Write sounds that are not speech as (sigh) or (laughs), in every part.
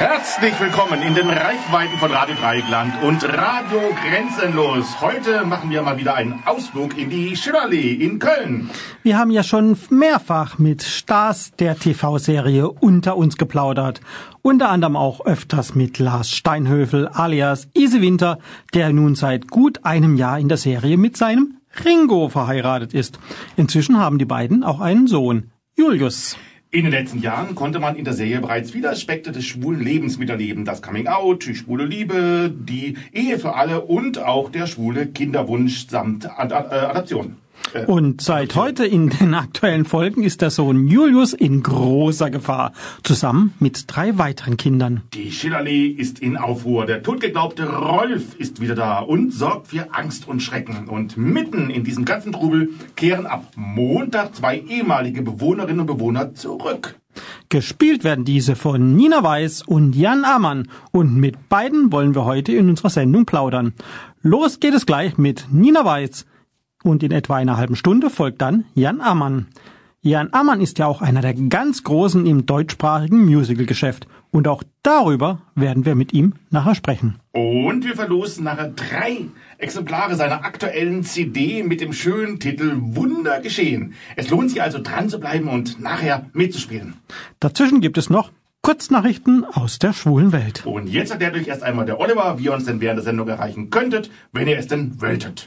Herzlich willkommen in den Reichweiten von Radio Dreieckland und Radio Grenzenlos. Heute machen wir mal wieder einen Ausflug in die Schillerlee in Köln. Wir haben ja schon mehrfach mit Stars der TV-Serie unter uns geplaudert. Unter anderem auch öfters mit Lars Steinhöfel alias Ise Winter, der nun seit gut einem Jahr in der Serie mit seinem Ringo verheiratet ist. Inzwischen haben die beiden auch einen Sohn, Julius. In den letzten Jahren konnte man in der Serie bereits viele Aspekte des schwulen Lebens miterleben. Das Coming Out, die schwule Liebe, die Ehe für alle und auch der schwule Kinderwunsch samt Ad Ad Adaption. Und seit heute in den aktuellen Folgen ist der Sohn Julius in großer Gefahr, zusammen mit drei weiteren Kindern. Die Schillerlee ist in Aufruhr. Der totgeglaubte Rolf ist wieder da und sorgt für Angst und Schrecken. Und mitten in diesem ganzen Trubel kehren ab Montag zwei ehemalige Bewohnerinnen und Bewohner zurück. Gespielt werden diese von Nina Weiß und Jan Ammann und mit beiden wollen wir heute in unserer Sendung plaudern. Los geht es gleich mit Nina Weiß und in etwa einer halben Stunde folgt dann Jan Ammann. Jan Ammann ist ja auch einer der ganz Großen im deutschsprachigen Musicalgeschäft. Und auch darüber werden wir mit ihm nachher sprechen. Und wir verlosen nachher drei Exemplare seiner aktuellen CD mit dem schönen Titel Wunder geschehen. Es lohnt sich also dran zu bleiben und nachher mitzuspielen. Dazwischen gibt es noch Kurznachrichten aus der schwulen Welt. Und jetzt erklärt euch erst einmal der Oliver, wie ihr uns denn während der Sendung erreichen könntet, wenn ihr es denn wolltet.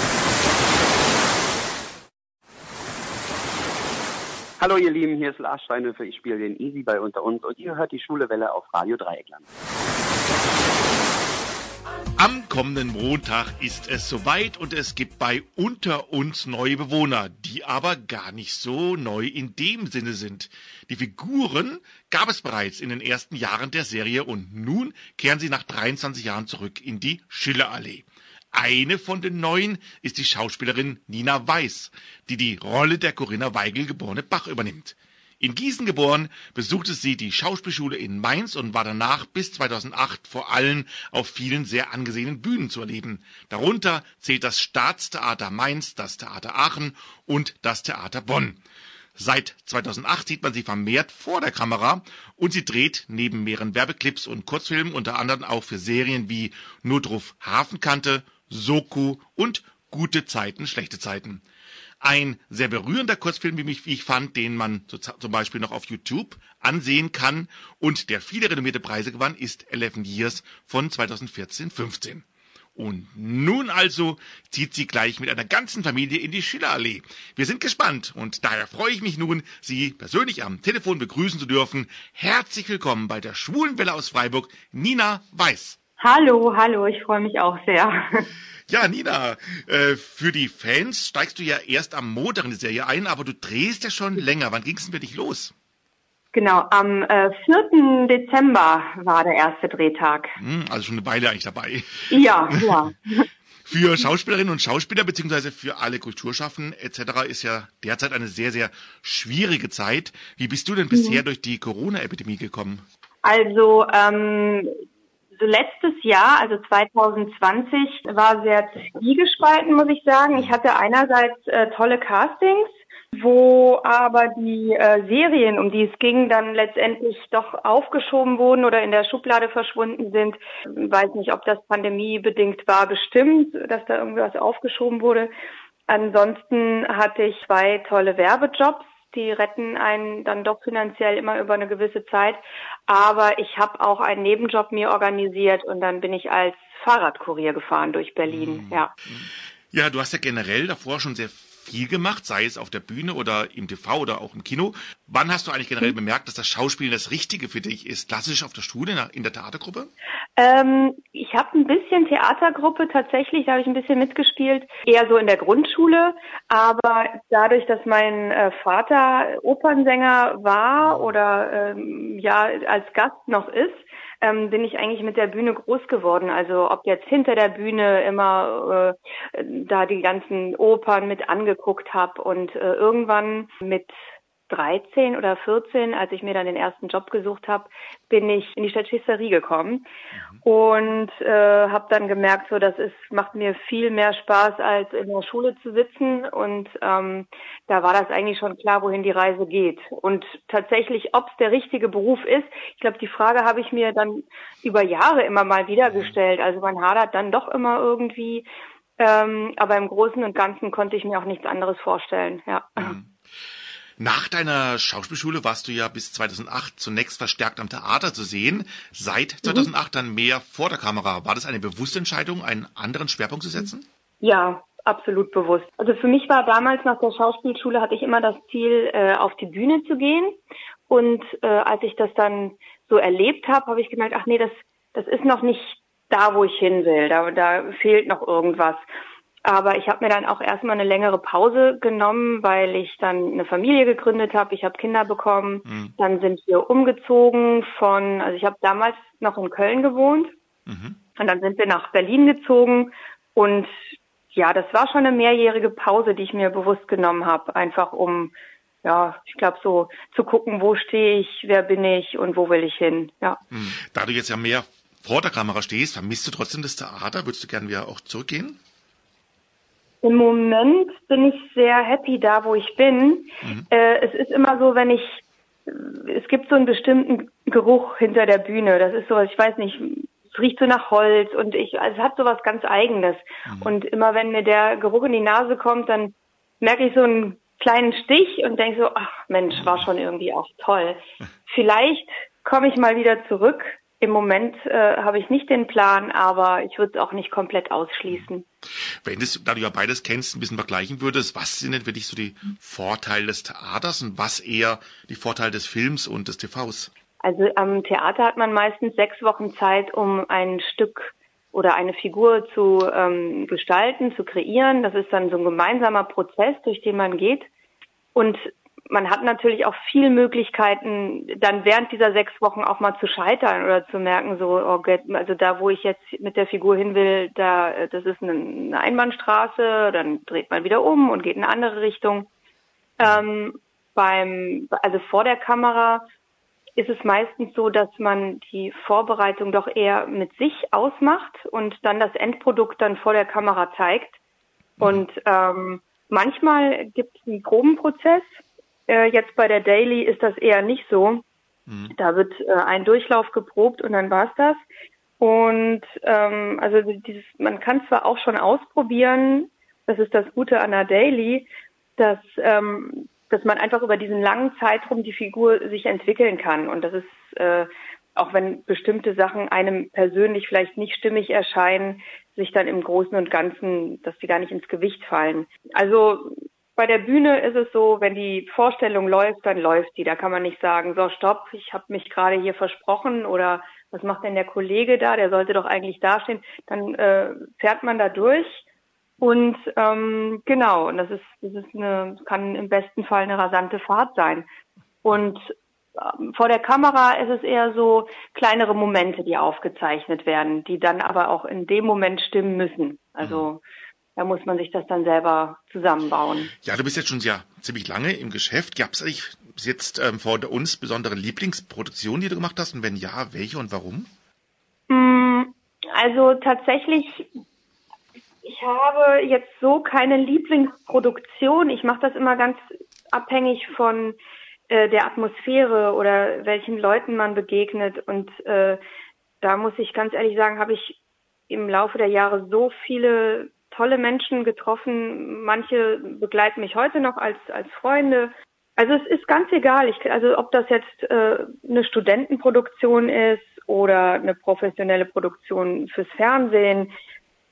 Hallo ihr Lieben, hier ist Lars Steinhöfer, ich spiele den Easy bei Unter uns und ihr hört die Schule Welle auf Radio Dreieckland. Am kommenden Montag ist es soweit und es gibt bei Unter uns neue Bewohner, die aber gar nicht so neu in dem Sinne sind. Die Figuren gab es bereits in den ersten Jahren der Serie und nun kehren sie nach 23 Jahren zurück in die Schillerallee. Eine von den neuen ist die Schauspielerin Nina Weiß, die die Rolle der Corinna Weigel geborene Bach übernimmt. In Gießen geboren, besuchte sie die Schauspielschule in Mainz und war danach bis 2008 vor allem auf vielen sehr angesehenen Bühnen zu erleben. Darunter zählt das Staatstheater Mainz, das Theater Aachen und das Theater Bonn. Seit 2008 sieht man sie vermehrt vor der Kamera und sie dreht neben mehreren Werbeclips und Kurzfilmen unter anderem auch für Serien wie Notruf Hafenkante, Soku und Gute Zeiten, schlechte Zeiten. Ein sehr berührender Kurzfilm, wie, ich fand, den man zum Beispiel noch auf YouTube ansehen kann und der viele renommierte Preise gewann, ist Eleven Years von 2014-15. Und nun also zieht sie gleich mit einer ganzen Familie in die Schillerallee. Wir sind gespannt und daher freue ich mich nun, Sie persönlich am Telefon begrüßen zu dürfen. Herzlich willkommen bei der Schwulenwelle aus Freiburg, Nina Weiß. Hallo, hallo, ich freue mich auch sehr. Ja, Nina, äh, für die Fans steigst du ja erst am Montag in die Serie ein, aber du drehst ja schon länger. Wann ging es denn für dich los? Genau, am äh, 4. Dezember war der erste Drehtag. Hm, also schon eine Weile eigentlich dabei. Ja, ja. (laughs) Für Schauspielerinnen und Schauspieler beziehungsweise für alle Kulturschaffenden etc. ist ja derzeit eine sehr, sehr schwierige Zeit. Wie bist du denn bisher mhm. durch die Corona-Epidemie gekommen? Also ähm, so letztes Jahr, also 2020, war sehr zwiegespalten, muss ich sagen. Ich hatte einerseits äh, tolle Castings, wo aber die äh, Serien, um die es ging, dann letztendlich doch aufgeschoben wurden oder in der Schublade verschwunden sind. Ich weiß nicht, ob das pandemiebedingt war, bestimmt, dass da irgendwas aufgeschoben wurde. Ansonsten hatte ich zwei tolle Werbejobs die retten einen dann doch finanziell immer über eine gewisse Zeit. Aber ich habe auch einen Nebenjob mir organisiert und dann bin ich als Fahrradkurier gefahren durch Berlin. Mhm. Ja. Ja, du hast ja generell davor schon sehr viel gemacht, sei es auf der Bühne oder im TV oder auch im Kino. Wann hast du eigentlich generell mhm. bemerkt, dass das Schauspiel das Richtige für dich ist? Klassisch auf der Schule, in der Theatergruppe? Ähm, ich habe ein bisschen Theatergruppe tatsächlich, da habe ich ein bisschen mitgespielt, eher so in der Grundschule. Aber dadurch, dass mein äh, Vater Opernsänger war oder ähm, ja als Gast noch ist, ähm, bin ich eigentlich mit der Bühne groß geworden. Also ob jetzt hinter der Bühne immer äh, da die ganzen Opern mit angeguckt habe und äh, irgendwann mit 13 oder 14, als ich mir dann den ersten Job gesucht habe, bin ich in die Statisserie gekommen mhm. und äh, habe dann gemerkt, so das ist macht mir viel mehr Spaß als in der Schule zu sitzen und ähm, da war das eigentlich schon klar, wohin die Reise geht und tatsächlich, ob es der richtige Beruf ist. Ich glaube, die Frage habe ich mir dann über Jahre immer mal wieder mhm. gestellt. Also man hadert dann doch immer irgendwie, ähm, aber im Großen und Ganzen konnte ich mir auch nichts anderes vorstellen. Ja. Mhm. Nach deiner Schauspielschule warst du ja bis 2008 zunächst verstärkt am Theater zu sehen, seit 2008 mhm. dann mehr vor der Kamera. War das eine bewusste Entscheidung, einen anderen Schwerpunkt zu setzen? Ja, absolut bewusst. Also für mich war damals nach der Schauspielschule hatte ich immer das Ziel, äh, auf die Bühne zu gehen. Und äh, als ich das dann so erlebt habe, habe ich gemerkt, ach nee, das, das ist noch nicht da, wo ich hin will. Da, da fehlt noch irgendwas. Aber ich habe mir dann auch erstmal eine längere Pause genommen, weil ich dann eine Familie gegründet habe. Ich habe Kinder bekommen. Mhm. Dann sind wir umgezogen von, also ich habe damals noch in Köln gewohnt. Mhm. Und dann sind wir nach Berlin gezogen. Und ja, das war schon eine mehrjährige Pause, die ich mir bewusst genommen habe. Einfach um, ja, ich glaube so zu gucken, wo stehe ich, wer bin ich und wo will ich hin. Ja. Mhm. Da du jetzt ja mehr vor der Kamera stehst, vermisst du trotzdem das Theater? Würdest du gerne wieder auch zurückgehen? Im Moment bin ich sehr happy da, wo ich bin. Mhm. Äh, es ist immer so, wenn ich, es gibt so einen bestimmten Geruch hinter der Bühne. Das ist sowas, ich weiß nicht, es riecht so nach Holz und ich, also es hat so was ganz Eigenes. Mhm. Und immer wenn mir der Geruch in die Nase kommt, dann merke ich so einen kleinen Stich und denke so, ach Mensch, war schon irgendwie auch toll. (laughs) Vielleicht komme ich mal wieder zurück im Moment äh, habe ich nicht den Plan, aber ich würde es auch nicht komplett ausschließen. Wenn du, da du ja beides kennst, ein bisschen vergleichen würdest, was sind denn für dich so die Vorteile des Theaters und was eher die Vorteile des Films und des TVs? Also am Theater hat man meistens sechs Wochen Zeit, um ein Stück oder eine Figur zu ähm, gestalten, zu kreieren. Das ist dann so ein gemeinsamer Prozess, durch den man geht. Und man hat natürlich auch viel Möglichkeiten, dann während dieser sechs Wochen auch mal zu scheitern oder zu merken, so, oh, also da, wo ich jetzt mit der Figur hin will, da, das ist eine Einbahnstraße, dann dreht man wieder um und geht in eine andere Richtung. Ähm, beim, also vor der Kamera ist es meistens so, dass man die Vorbereitung doch eher mit sich ausmacht und dann das Endprodukt dann vor der Kamera zeigt. Und ähm, manchmal gibt es einen Probenprozess, äh, jetzt bei der Daily ist das eher nicht so. Mhm. Da wird äh, ein Durchlauf geprobt und dann war's das. Und ähm, also dieses, man kann zwar auch schon ausprobieren, das ist das Gute an der Daily, dass ähm, dass man einfach über diesen langen Zeitraum die Figur sich entwickeln kann. Und das ist, äh, auch wenn bestimmte Sachen einem persönlich vielleicht nicht stimmig erscheinen, sich dann im Großen und Ganzen, dass die gar nicht ins Gewicht fallen. Also bei der Bühne ist es so, wenn die Vorstellung läuft, dann läuft die. Da kann man nicht sagen, so stopp, ich habe mich gerade hier versprochen oder was macht denn der Kollege da? Der sollte doch eigentlich dastehen. Dann äh, fährt man da durch und ähm, genau, und das ist, das ist eine, kann im besten Fall eine rasante Fahrt sein. Und ähm, vor der Kamera ist es eher so kleinere Momente, die aufgezeichnet werden, die dann aber auch in dem Moment stimmen müssen. Also mhm da muss man sich das dann selber zusammenbauen. Ja, du bist jetzt schon ja ziemlich lange im Geschäft. Gab es eigentlich bis jetzt ähm, vor uns besondere Lieblingsproduktionen, die du gemacht hast? Und wenn ja, welche und warum? Mm, also tatsächlich, ich habe jetzt so keine Lieblingsproduktion. Ich mache das immer ganz abhängig von äh, der Atmosphäre oder welchen Leuten man begegnet. Und äh, da muss ich ganz ehrlich sagen, habe ich im Laufe der Jahre so viele tolle Menschen getroffen. Manche begleiten mich heute noch als, als Freunde. Also es ist ganz egal, ich, also ob das jetzt äh, eine Studentenproduktion ist oder eine professionelle Produktion fürs Fernsehen.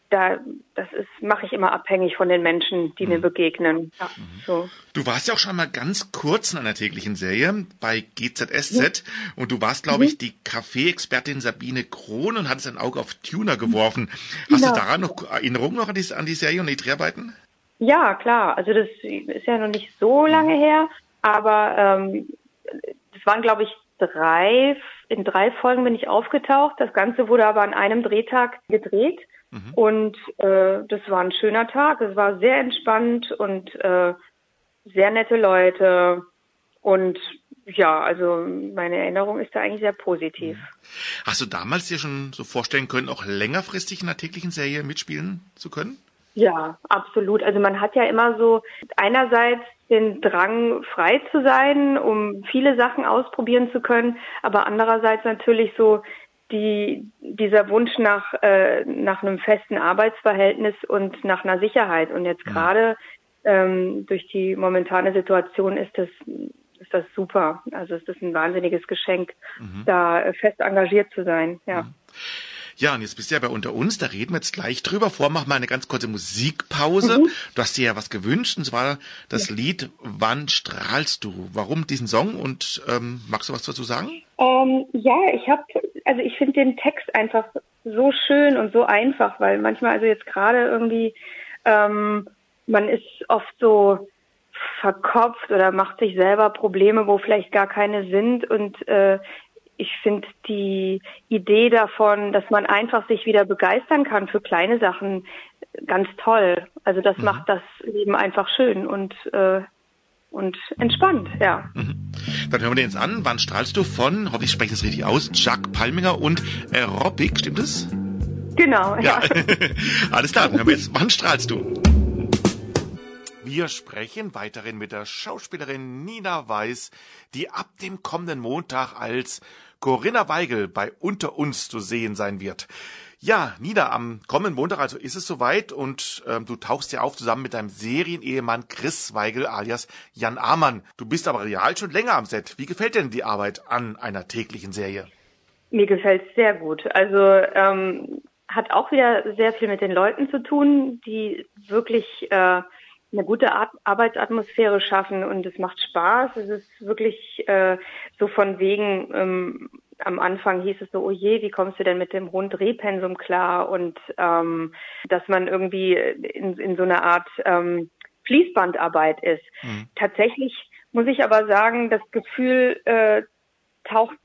Da, das ist, mache ich immer abhängig von den Menschen, die mhm. mir begegnen. Ja, mhm. so. Du warst ja auch schon mal ganz kurz in einer täglichen Serie bei GZSZ mhm. und du warst, glaube ich, mhm. die Kaffee-Expertin Sabine Krohn und hattest ein Auge auf Tuner geworfen. Hast genau. du daran noch Erinnerungen noch an die, an die Serie und die Dreharbeiten? Ja, klar. Also das ist ja noch nicht so lange her, aber ähm, das waren, glaube ich, drei, in drei Folgen bin ich aufgetaucht. Das Ganze wurde aber an einem Drehtag gedreht. Mhm. Und äh, das war ein schöner Tag. Es war sehr entspannt und äh, sehr nette Leute. Und ja, also meine Erinnerung ist da eigentlich sehr positiv. Mhm. Hast du damals dir schon so vorstellen können, auch längerfristig in einer täglichen Serie mitspielen zu können? Ja, absolut. Also man hat ja immer so einerseits den Drang, frei zu sein, um viele Sachen ausprobieren zu können, aber andererseits natürlich so die, dieser Wunsch nach, äh, nach einem festen Arbeitsverhältnis und nach einer Sicherheit. Und jetzt mhm. gerade ähm, durch die momentane Situation ist das, ist das super. Also ist das ein wahnsinniges Geschenk, mhm. da fest engagiert zu sein. Ja. Mhm. Ja, und jetzt bist du ja bei unter uns, da reden wir jetzt gleich drüber. Vorher machen wir eine ganz kurze Musikpause. Mhm. Du hast dir ja was gewünscht, und zwar das ja. Lied Wann strahlst du? Warum diesen Song und ähm, magst du was dazu sagen? Ähm, ja, ich habe, also ich finde den Text einfach so schön und so einfach, weil manchmal, also jetzt gerade irgendwie, ähm, man ist oft so verkopft oder macht sich selber Probleme, wo vielleicht gar keine sind und äh, ich finde die Idee davon, dass man einfach sich wieder begeistern kann für kleine Sachen, ganz toll. Also das mhm. macht das Leben einfach schön und äh, und entspannt, ja. Mhm. Dann hören wir den jetzt an. Wann strahlst du von, hoffe ich spreche das richtig aus, Jack Palminger und Aerobic, stimmt das? Genau, ja. ja. (laughs) Alles klar, dann hören wir jetzt, wann strahlst du? Wir sprechen weiterhin mit der Schauspielerin Nina Weiß, die ab dem kommenden Montag als Corinna Weigel bei Unter uns zu sehen sein wird. Ja, Nina, am kommenden Montag also ist es soweit und ähm, du tauchst ja auf zusammen mit deinem Serienehemann Chris Weigel alias Jan Amann. Du bist aber real schon länger am Set. Wie gefällt denn die Arbeit an einer täglichen Serie? Mir gefällt es sehr gut. Also ähm, hat auch wieder sehr viel mit den Leuten zu tun, die wirklich äh, eine gute Art Arbeitsatmosphäre schaffen und es macht Spaß. Es ist wirklich äh, so von wegen, ähm, am Anfang hieß es so, oh je, wie kommst du denn mit dem hohen Drehpensum klar? Und ähm, dass man irgendwie in, in so einer Art ähm, Fließbandarbeit ist. Mhm. Tatsächlich muss ich aber sagen, das Gefühl äh, taucht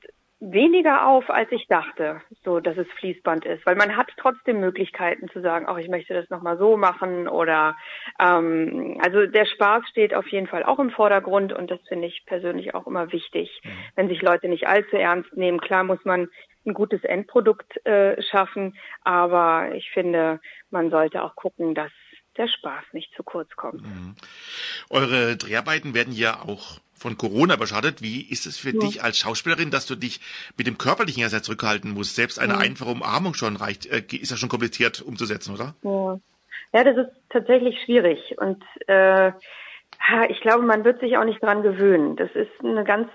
weniger auf, als ich dachte, so dass es Fließband ist, weil man hat trotzdem Möglichkeiten zu sagen, auch ich möchte das nochmal so machen oder ähm, also der Spaß steht auf jeden Fall auch im Vordergrund und das finde ich persönlich auch immer wichtig, mhm. wenn sich Leute nicht allzu ernst nehmen. Klar muss man ein gutes Endprodukt äh, schaffen, aber ich finde, man sollte auch gucken, dass der Spaß nicht zu kurz kommt. Mhm. Eure Dreharbeiten werden ja auch von Corona beschadet. Wie ist es für ja. dich als Schauspielerin, dass du dich mit dem körperlichen ja sehr zurückhalten musst? Selbst eine ja. einfache Umarmung schon reicht, äh, ist ja schon kompliziert umzusetzen, oder? Ja. ja, das ist tatsächlich schwierig und äh, ich glaube, man wird sich auch nicht dran gewöhnen. Das ist eine ganz,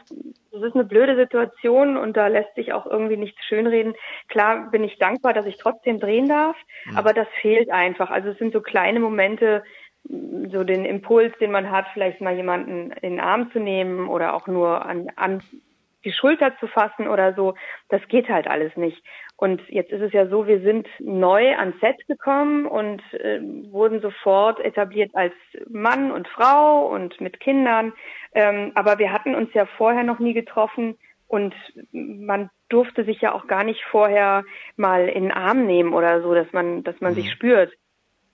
das ist eine blöde Situation und da lässt sich auch irgendwie nichts schönreden. Klar bin ich dankbar, dass ich trotzdem drehen darf, mhm. aber das fehlt einfach. Also es sind so kleine Momente, so den Impuls, den man hat, vielleicht mal jemanden in den Arm zu nehmen oder auch nur an, an die Schulter zu fassen oder so, das geht halt alles nicht. Und jetzt ist es ja so, wir sind neu ans Set gekommen und äh, wurden sofort etabliert als Mann und Frau und mit Kindern. Ähm, aber wir hatten uns ja vorher noch nie getroffen und man durfte sich ja auch gar nicht vorher mal in den Arm nehmen oder so, dass man, dass man mhm. sich spürt.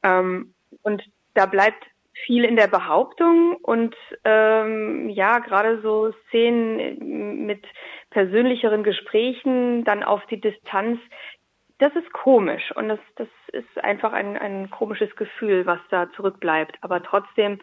Ähm, und da bleibt viel in der Behauptung und ähm, ja, gerade so Szenen mit persönlicheren Gesprächen dann auf die Distanz, das ist komisch und das, das ist einfach ein, ein komisches Gefühl, was da zurückbleibt. Aber trotzdem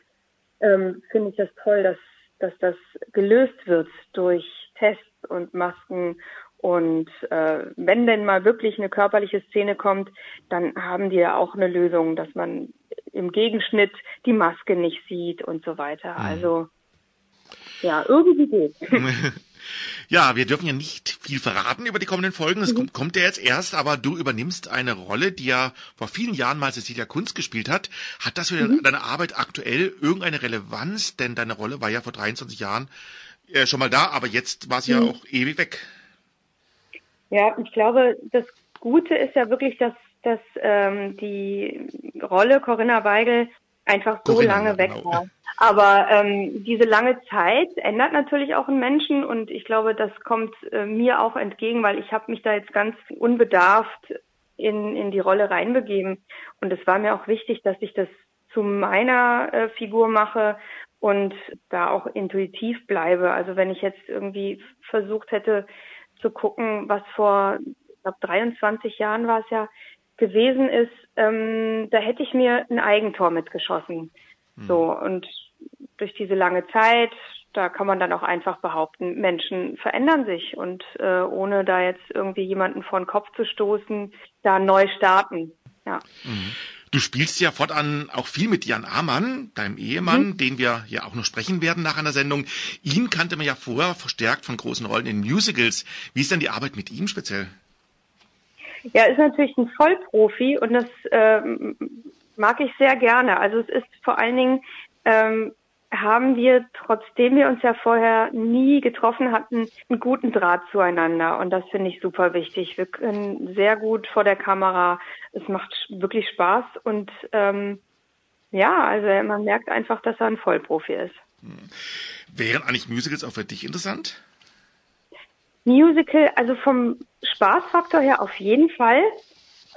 ähm, finde ich das toll, dass, dass das gelöst wird durch Tests und Masken und äh, wenn denn mal wirklich eine körperliche Szene kommt, dann haben die ja auch eine Lösung, dass man im Gegenschnitt die Maske nicht sieht und so weiter. Mhm. Also ja, irgendwie geht. (laughs) Ja, wir dürfen ja nicht viel verraten über die kommenden Folgen. Es mhm. kommt ja jetzt erst, aber du übernimmst eine Rolle, die ja vor vielen Jahren mal Cecilia Kunz gespielt hat. Hat das für mhm. deine Arbeit aktuell irgendeine Relevanz? Denn deine Rolle war ja vor 23 Jahren äh, schon mal da, aber jetzt war sie mhm. ja auch ewig weg. Ja, ich glaube, das Gute ist ja wirklich, dass, dass ähm, die Rolle Corinna Weigel einfach so Corinna, lange weg genau. war. Aber ähm, diese lange Zeit ändert natürlich auch einen Menschen und ich glaube, das kommt äh, mir auch entgegen, weil ich habe mich da jetzt ganz unbedarft in, in die Rolle reinbegeben. Und es war mir auch wichtig, dass ich das zu meiner äh, Figur mache und da auch intuitiv bleibe. Also wenn ich jetzt irgendwie versucht hätte zu gucken, was vor, ich glaube, 23 Jahren war es ja, gewesen ist, ähm, da hätte ich mir ein Eigentor mitgeschossen. Mhm. So, und durch diese lange Zeit, da kann man dann auch einfach behaupten, Menschen verändern sich und äh, ohne da jetzt irgendwie jemanden vor den Kopf zu stoßen, da neu starten. Ja. Mhm. Du spielst ja fortan auch viel mit Jan Amann, deinem Ehemann, mhm. den wir ja auch noch sprechen werden nach einer Sendung. Ihn kannte man ja vorher verstärkt von großen Rollen in Musicals. Wie ist denn die Arbeit mit ihm speziell? Ja, ist natürlich ein Vollprofi und das ähm, mag ich sehr gerne. Also es ist vor allen Dingen ähm, haben wir, trotzdem wir uns ja vorher nie getroffen hatten, einen guten Draht zueinander. Und das finde ich super wichtig. Wir können sehr gut vor der Kamera. Es macht wirklich Spaß. Und ähm, ja, also man merkt einfach, dass er ein Vollprofi ist. Wären eigentlich Musicals auch für dich interessant? Musical, also vom Spaßfaktor her auf jeden Fall.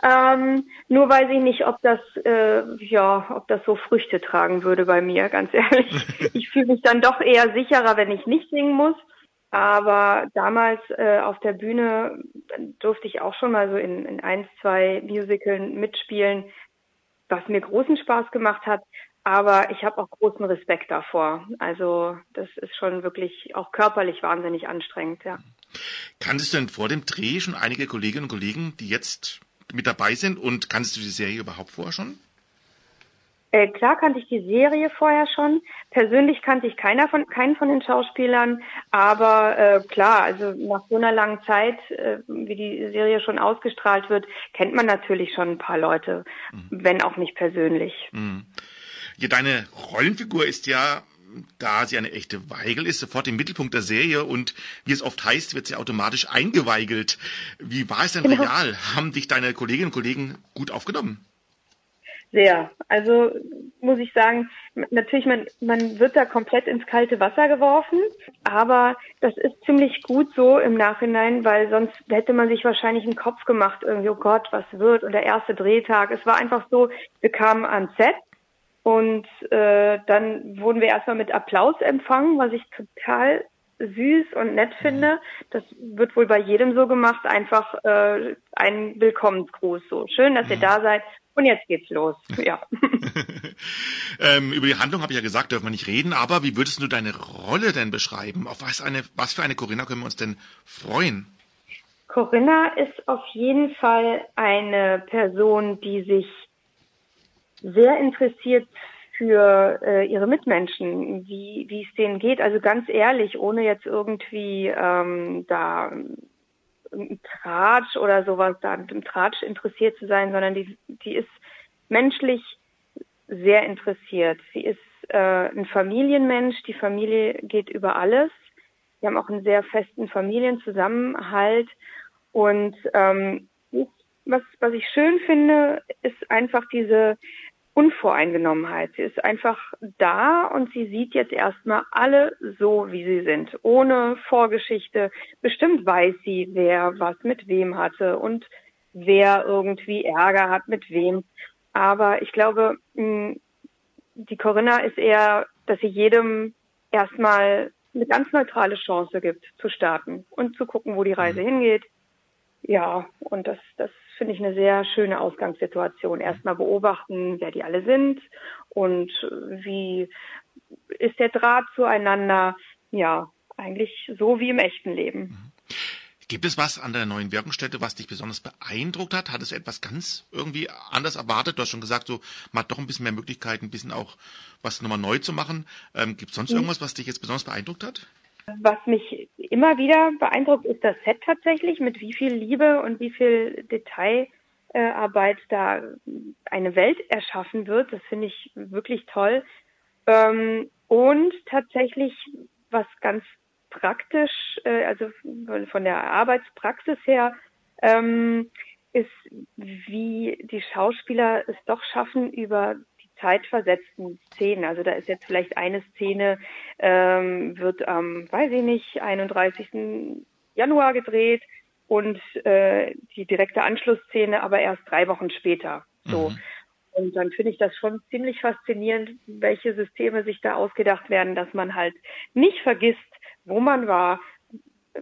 Ähm, nur weiß ich nicht, ob das, äh, ja, ob das so Früchte tragen würde bei mir, ganz ehrlich. (laughs) ich fühle mich dann doch eher sicherer, wenn ich nicht singen muss. Aber damals äh, auf der Bühne durfte ich auch schon mal so in, in ein, zwei Musicals mitspielen, was mir großen Spaß gemacht hat. Aber ich habe auch großen Respekt davor. Also das ist schon wirklich auch körperlich wahnsinnig anstrengend, ja. Kanntest du denn vor dem Dreh schon einige Kolleginnen und Kollegen, die jetzt mit dabei sind und kanntest du die Serie überhaupt vorher schon? Äh, klar kannte ich die Serie vorher schon. Persönlich kannte ich keiner von, keinen von den Schauspielern, aber äh, klar, also nach so einer langen Zeit, äh, wie die Serie schon ausgestrahlt wird, kennt man natürlich schon ein paar Leute, mhm. wenn auch nicht persönlich. Mhm. Ja, deine Rollenfigur ist ja da sie eine echte Weigel ist, sofort im Mittelpunkt der Serie und wie es oft heißt, wird sie automatisch eingeweigelt. Wie war es denn genau. real? Haben dich deine Kolleginnen und Kollegen gut aufgenommen? Sehr. Also muss ich sagen, natürlich, man, man wird da komplett ins kalte Wasser geworfen, aber das ist ziemlich gut so im Nachhinein, weil sonst hätte man sich wahrscheinlich einen Kopf gemacht, irgendwie, oh Gott, was wird? Und der erste Drehtag. Es war einfach so, wir kamen ans Set und äh, dann wurden wir erstmal mit Applaus empfangen, was ich total süß und nett finde. Das wird wohl bei jedem so gemacht, einfach äh, ein Willkommensgruß. So schön, dass ihr mhm. da seid. Und jetzt geht's los. (laughs) Ja. (laughs) ähm, über die Handlung habe ich ja gesagt, dürfen wir nicht reden. Aber wie würdest du deine Rolle denn beschreiben? Auf was eine, was für eine Corinna können wir uns denn freuen? Corinna ist auf jeden Fall eine Person, die sich sehr interessiert für äh, ihre Mitmenschen, wie, wie es denen geht. Also ganz ehrlich, ohne jetzt irgendwie ähm, da im Tratsch oder sowas, da im Tratsch interessiert zu sein, sondern die, die ist menschlich sehr interessiert. Sie ist äh, ein Familienmensch, die Familie geht über alles. Wir haben auch einen sehr festen Familienzusammenhalt und ähm, was, was ich schön finde, ist einfach diese Unvoreingenommenheit. Sie ist einfach da und sie sieht jetzt erstmal alle so, wie sie sind, ohne Vorgeschichte. Bestimmt weiß sie, wer was mit wem hatte und wer irgendwie Ärger hat mit wem. Aber ich glaube, die Corinna ist eher, dass sie jedem erstmal eine ganz neutrale Chance gibt, zu starten und zu gucken, wo die Reise mhm. hingeht. Ja, und das, das finde ich eine sehr schöne Ausgangssituation. Erstmal beobachten, wer die alle sind und wie ist der Draht zueinander. Ja, eigentlich so wie im echten Leben. Gibt es was an der neuen Wirkungsstätte, was dich besonders beeindruckt hat? Hattest du etwas ganz irgendwie anders erwartet? Du hast schon gesagt, so man hat doch ein bisschen mehr Möglichkeiten, ein bisschen auch was nochmal neu zu machen. Ähm, Gibt es sonst mhm. irgendwas, was dich jetzt besonders beeindruckt hat? Was mich immer wieder beeindruckt ist das Set tatsächlich, mit wie viel Liebe und wie viel Detailarbeit da eine Welt erschaffen wird. Das finde ich wirklich toll. Ähm, und tatsächlich, was ganz praktisch, äh, also von der Arbeitspraxis her, ähm, ist, wie die Schauspieler es doch schaffen, über zeitversetzten Szenen. Also da ist jetzt vielleicht eine Szene, ähm, wird am, weiß ich nicht, 31. Januar gedreht und äh, die direkte Anschlussszene aber erst drei Wochen später. So. Mhm. Und dann finde ich das schon ziemlich faszinierend, welche Systeme sich da ausgedacht werden, dass man halt nicht vergisst, wo man war,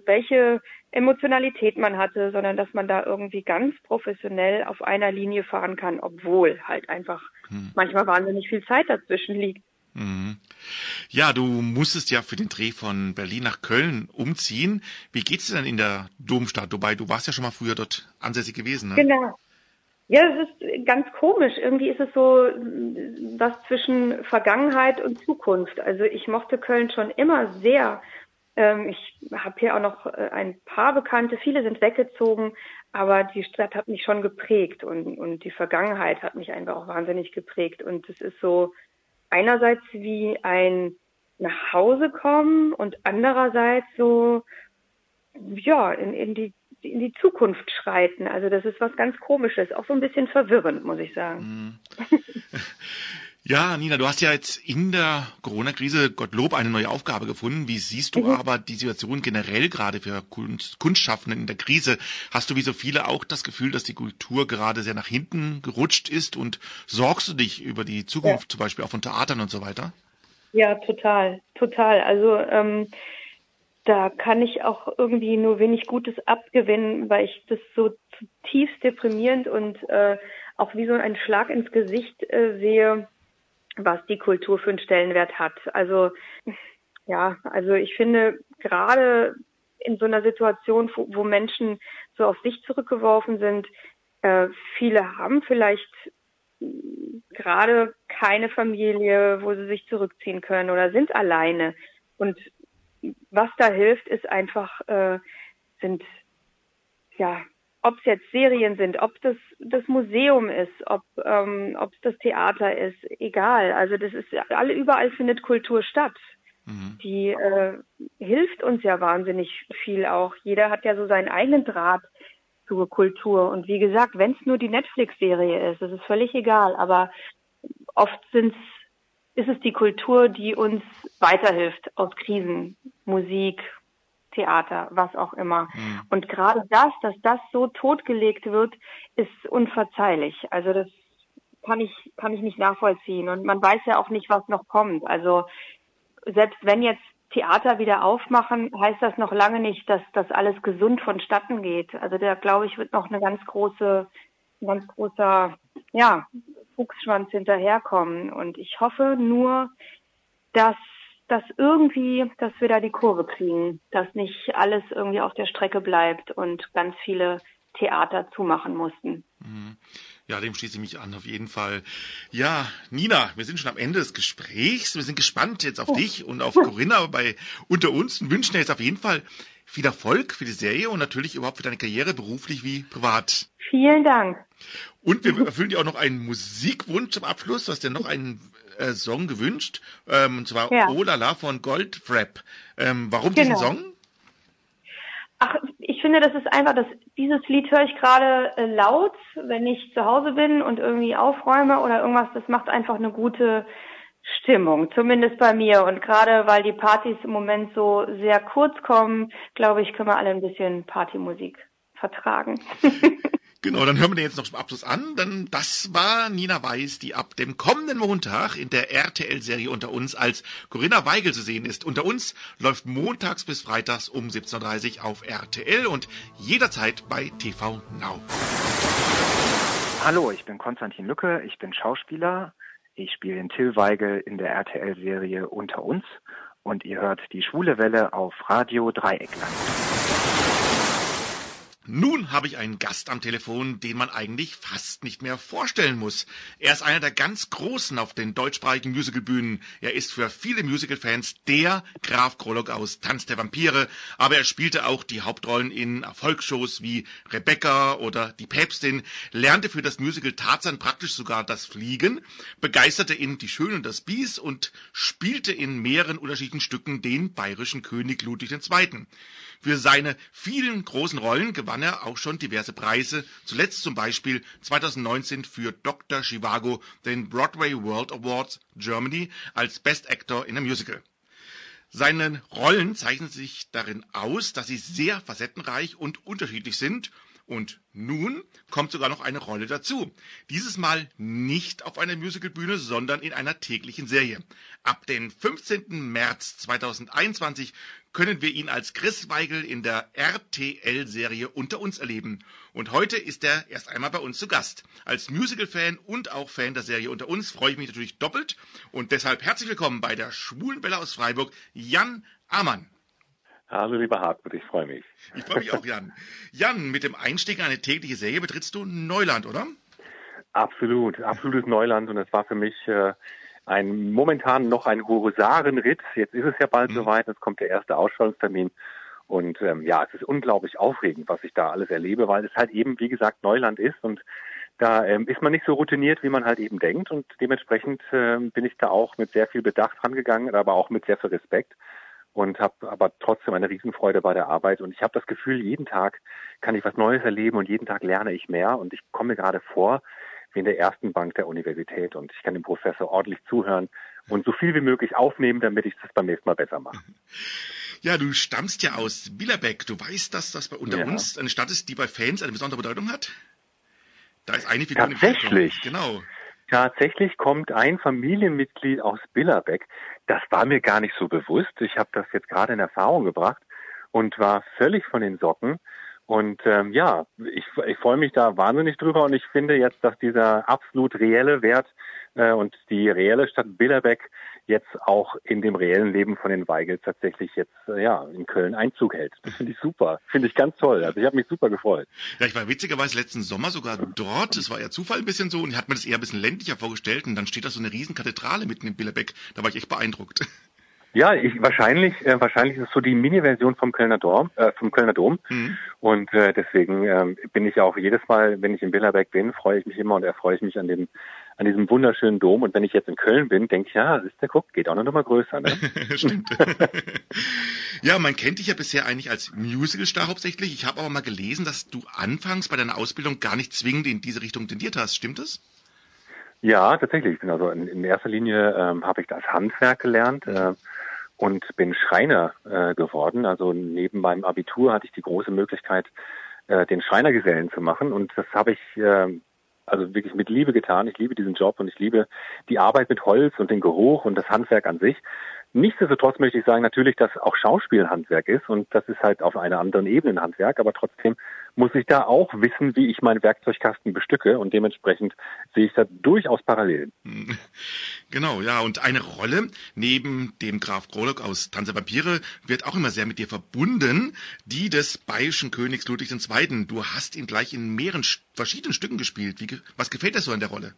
welche Emotionalität man hatte, sondern dass man da irgendwie ganz professionell auf einer Linie fahren kann, obwohl halt einfach hm. manchmal wahnsinnig viel Zeit dazwischen liegt. Mhm. Ja, du musstest ja für den Dreh von Berlin nach Köln umziehen. Wie geht's dir denn in der Domstadt? Wobei, du warst ja schon mal früher dort ansässig gewesen, ne? Genau. Ja, es ist ganz komisch. Irgendwie ist es so was zwischen Vergangenheit und Zukunft. Also ich mochte Köln schon immer sehr. Ähm, ich habe hier auch noch äh, ein paar Bekannte. Viele sind weggezogen, aber die Stadt hat mich schon geprägt und, und die Vergangenheit hat mich einfach auch wahnsinnig geprägt. Und es ist so einerseits wie ein nach Hause kommen und andererseits so ja in, in die in die Zukunft schreiten. Also das ist was ganz Komisches, auch so ein bisschen verwirrend, muss ich sagen. (laughs) Ja, Nina, du hast ja jetzt in der Corona-Krise Gottlob eine neue Aufgabe gefunden. Wie siehst du mhm. aber die Situation generell gerade für Kunst, Kunstschaffenden in der Krise? Hast du wie so viele auch das Gefühl, dass die Kultur gerade sehr nach hinten gerutscht ist und sorgst du dich über die Zukunft ja. zum Beispiel auch von Theatern und so weiter? Ja, total, total. Also ähm, da kann ich auch irgendwie nur wenig Gutes abgewinnen, weil ich das so zutiefst deprimierend und äh, auch wie so ein Schlag ins Gesicht äh, sehe, was die Kultur für einen Stellenwert hat. Also ja, also ich finde gerade in so einer Situation, wo, Menschen so auf sich zurückgeworfen sind, äh, viele haben vielleicht gerade keine Familie, wo sie sich zurückziehen können oder sind alleine. Und was da hilft, ist einfach, äh, sind, ja, ob es jetzt Serien sind, ob das das Museum ist, ob ähm, ob es das Theater ist, egal. Also das ist alle überall findet Kultur statt. Mhm. Die äh, hilft uns ja wahnsinnig viel auch. Jeder hat ja so seinen eigenen Draht zur Kultur. Und wie gesagt, wenn es nur die Netflix-Serie ist, das ist völlig egal. Aber oft sind's ist es die Kultur, die uns weiterhilft aus Krisen. Musik, Theater, was auch immer. Mhm. Und gerade das, dass das so totgelegt wird, ist unverzeihlich. Also das kann ich, kann ich nicht nachvollziehen. Und man weiß ja auch nicht, was noch kommt. Also selbst wenn jetzt Theater wieder aufmachen, heißt das noch lange nicht, dass das alles gesund vonstatten geht. Also da glaube ich, wird noch eine ganz große, ein ganz großer, ja, Fuchsschwanz hinterherkommen. Und ich hoffe nur, dass dass irgendwie, dass wir da die Kurve kriegen, dass nicht alles irgendwie auf der Strecke bleibt und ganz viele Theater zumachen mussten. Mhm. Ja, dem schließe ich mich an, auf jeden Fall. Ja, Nina, wir sind schon am Ende des Gesprächs. Wir sind gespannt jetzt auf oh. dich und auf Corinna (laughs) bei unter uns und wünschen dir jetzt auf jeden Fall viel Erfolg für die Serie und natürlich überhaupt für deine Karriere, beruflich wie privat. Vielen Dank. Und wir erfüllen dir auch noch einen Musikwunsch zum Abschluss. Du hast dir noch einen äh, Song gewünscht, ähm, und zwar ja. Oh Lala von Goldfrapp. Ähm, warum genau. diesen Song? Ach, ich finde, das ist einfach, das, dieses Lied höre ich gerade äh, laut, wenn ich zu Hause bin und irgendwie aufräume oder irgendwas. Das macht einfach eine gute Stimmung, zumindest bei mir. Und gerade weil die Partys im Moment so sehr kurz kommen, glaube ich, können wir alle ein bisschen Partymusik vertragen. (laughs) Genau, dann hören wir den jetzt noch zum Abschluss an. Denn das war Nina Weiß, die ab dem kommenden Montag in der RTL-Serie unter uns als Corinna Weigel zu sehen ist. Unter uns läuft montags bis freitags um 17.30 Uhr auf RTL und jederzeit bei TV Now. Hallo, ich bin Konstantin Lücke, ich bin Schauspieler. Ich spiele den Till Weigel in der RTL-Serie Unter uns und ihr hört die Schwule Welle auf Radio Dreieckland. Nun habe ich einen Gast am Telefon, den man eigentlich fast nicht mehr vorstellen muss. Er ist einer der ganz Großen auf den deutschsprachigen Musicalbühnen. Er ist für viele Musicalfans der Graf Krolok aus Tanz der Vampire, aber er spielte auch die Hauptrollen in Erfolgsshows wie Rebecca oder Die Päpstin, lernte für das Musical Tarzan praktisch sogar das Fliegen, begeisterte in Die Schöne und das Biest und spielte in mehreren unterschiedlichen Stücken den bayerischen König Ludwig II. Für seine vielen großen Rollen gewann er auch schon diverse Preise, zuletzt zum Beispiel 2019 für Dr. Chivago den Broadway World Awards Germany als Best Actor in a Musical. Seine Rollen zeichnen sich darin aus, dass sie sehr facettenreich und unterschiedlich sind und nun kommt sogar noch eine Rolle dazu. Dieses Mal nicht auf einer Musicalbühne, sondern in einer täglichen Serie. Ab dem 15. März 2021 können wir ihn als Chris Weigel in der RTL-Serie Unter uns erleben. Und heute ist er erst einmal bei uns zu Gast. Als Musical-Fan und auch Fan der Serie Unter uns freue ich mich natürlich doppelt. Und deshalb herzlich willkommen bei der Schwulenwelle aus Freiburg, Jan Amann. Hallo, lieber Hartmut, ich freue mich. Ich freue mich auch, Jan. Jan, mit dem Einstieg in eine tägliche Serie betrittst du Neuland, oder? Absolut, absolutes Neuland und es war für mich äh, ein momentan noch ein Husarenritt. Jetzt ist es ja bald mhm. soweit, es kommt der erste Ausstrahlungstermin und ähm, ja, es ist unglaublich aufregend, was ich da alles erlebe, weil es halt eben, wie gesagt, Neuland ist und da ähm, ist man nicht so routiniert, wie man halt eben denkt und dementsprechend äh, bin ich da auch mit sehr viel Bedacht rangegangen, aber auch mit sehr viel Respekt und habe aber trotzdem eine Riesenfreude bei der Arbeit. Und ich habe das Gefühl, jeden Tag kann ich was Neues erleben und jeden Tag lerne ich mehr. Und ich komme gerade vor wie in der ersten Bank der Universität und ich kann dem Professor ordentlich zuhören und so viel wie möglich aufnehmen, damit ich das beim nächsten Mal besser mache. Ja, du stammst ja aus Billerbeck. Du weißt, dass das bei unter ja. uns eine Stadt ist, die bei Fans eine besondere Bedeutung hat? Da ist eine Figur Tatsächlich. Genau. Tatsächlich kommt ein Familienmitglied aus Billerbeck. Das war mir gar nicht so bewusst. Ich habe das jetzt gerade in Erfahrung gebracht und war völlig von den Socken. Und ähm, ja, ich, ich freue mich da wahnsinnig drüber und ich finde jetzt, dass dieser absolut reelle Wert äh, und die reelle Stadt Billerbeck jetzt auch in dem reellen Leben von den Weigels tatsächlich jetzt äh, ja in Köln Einzug hält. Das finde ich super, finde ich ganz toll. Also ich habe mich super gefreut. Ja, ich war witzigerweise letzten Sommer sogar dort. Es war ja Zufall ein bisschen so und ich hatte mir das eher ein bisschen ländlicher vorgestellt und dann steht da so eine riesen Kathedrale mitten in Billerbeck. Da war ich echt beeindruckt. Ja, ich, wahrscheinlich, äh, wahrscheinlich ist es so die Mini-Version vom Kölner Dom, äh, vom Kölner Dom. Mhm. Und äh, deswegen äh, bin ich auch jedes Mal, wenn ich in Billerberg bin, freue ich mich immer und erfreue ich mich an dem, an diesem wunderschönen Dom. Und wenn ich jetzt in Köln bin, denke ich, ja, ist der guck, geht auch noch mal größer. Ne? (laughs) Stimmt. (laughs) ja, man kennt dich ja bisher eigentlich als Musical-Star hauptsächlich. Ich habe aber mal gelesen, dass du anfangs bei deiner Ausbildung gar nicht zwingend in diese Richtung tendiert hast. Stimmt das? Ja, tatsächlich. Also in, in erster Linie ähm, habe ich das Handwerk gelernt. Äh, und bin Schreiner äh, geworden. Also neben meinem Abitur hatte ich die große Möglichkeit, äh, den Schreinergesellen zu machen und das habe ich äh, also wirklich mit Liebe getan. Ich liebe diesen Job und ich liebe die Arbeit mit Holz und den Geruch und das Handwerk an sich. Nichtsdestotrotz möchte ich sagen natürlich, dass auch Schauspiel Handwerk ist und das ist halt auf einer anderen Ebene ein Handwerk, aber trotzdem muss ich da auch wissen, wie ich meinen Werkzeugkasten bestücke und dementsprechend sehe ich da durchaus Parallelen. Genau, ja, und eine Rolle neben dem Graf Krolok aus Tanze Vampire wird auch immer sehr mit dir verbunden, die des bayerischen Königs Ludwig II. Du hast ihn gleich in mehreren verschiedenen Stücken gespielt. Wie, was gefällt dir so an der Rolle?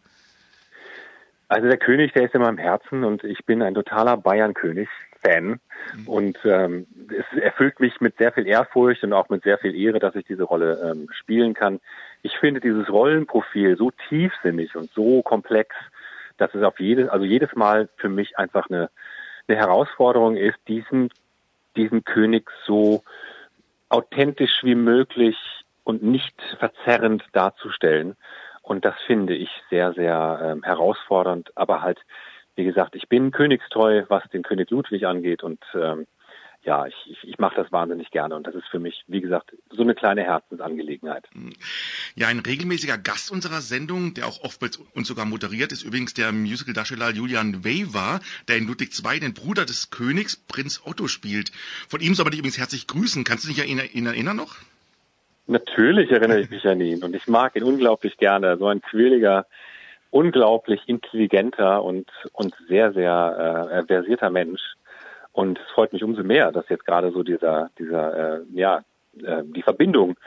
Also der König, der ist in meinem Herzen und ich bin ein totaler Bayern-König-Fan. Mhm. Und ähm, es erfüllt mich mit sehr viel Ehrfurcht und auch mit sehr viel Ehre, dass ich diese Rolle ähm, spielen kann. Ich finde dieses Rollenprofil so tiefsinnig und so komplex, dass es auf jedes, also jedes Mal für mich einfach eine, eine Herausforderung ist, diesen, diesen König so authentisch wie möglich und nicht verzerrend darzustellen. Und das finde ich sehr, sehr ähm, herausfordernd. Aber halt, wie gesagt, ich bin königstreu, was den König Ludwig angeht. Und ähm, ja, ich, ich, ich mache das wahnsinnig gerne. Und das ist für mich, wie gesagt, so eine kleine Herzensangelegenheit. Ja, ein regelmäßiger Gast unserer Sendung, der auch oft uns sogar moderiert, ist übrigens der Musical-Darsteller Julian Weber, der in Ludwig II den Bruder des Königs, Prinz Otto, spielt. Von ihm soll man dich übrigens herzlich grüßen. Kannst du dich an ihn erinnern noch? Natürlich erinnere ich mich an ihn und ich mag ihn unglaublich gerne. So ein quirliger, unglaublich intelligenter und, und sehr, sehr äh, versierter Mensch. Und es freut mich umso mehr, dass jetzt gerade so dieser, dieser, äh, ja, äh, die Verbindung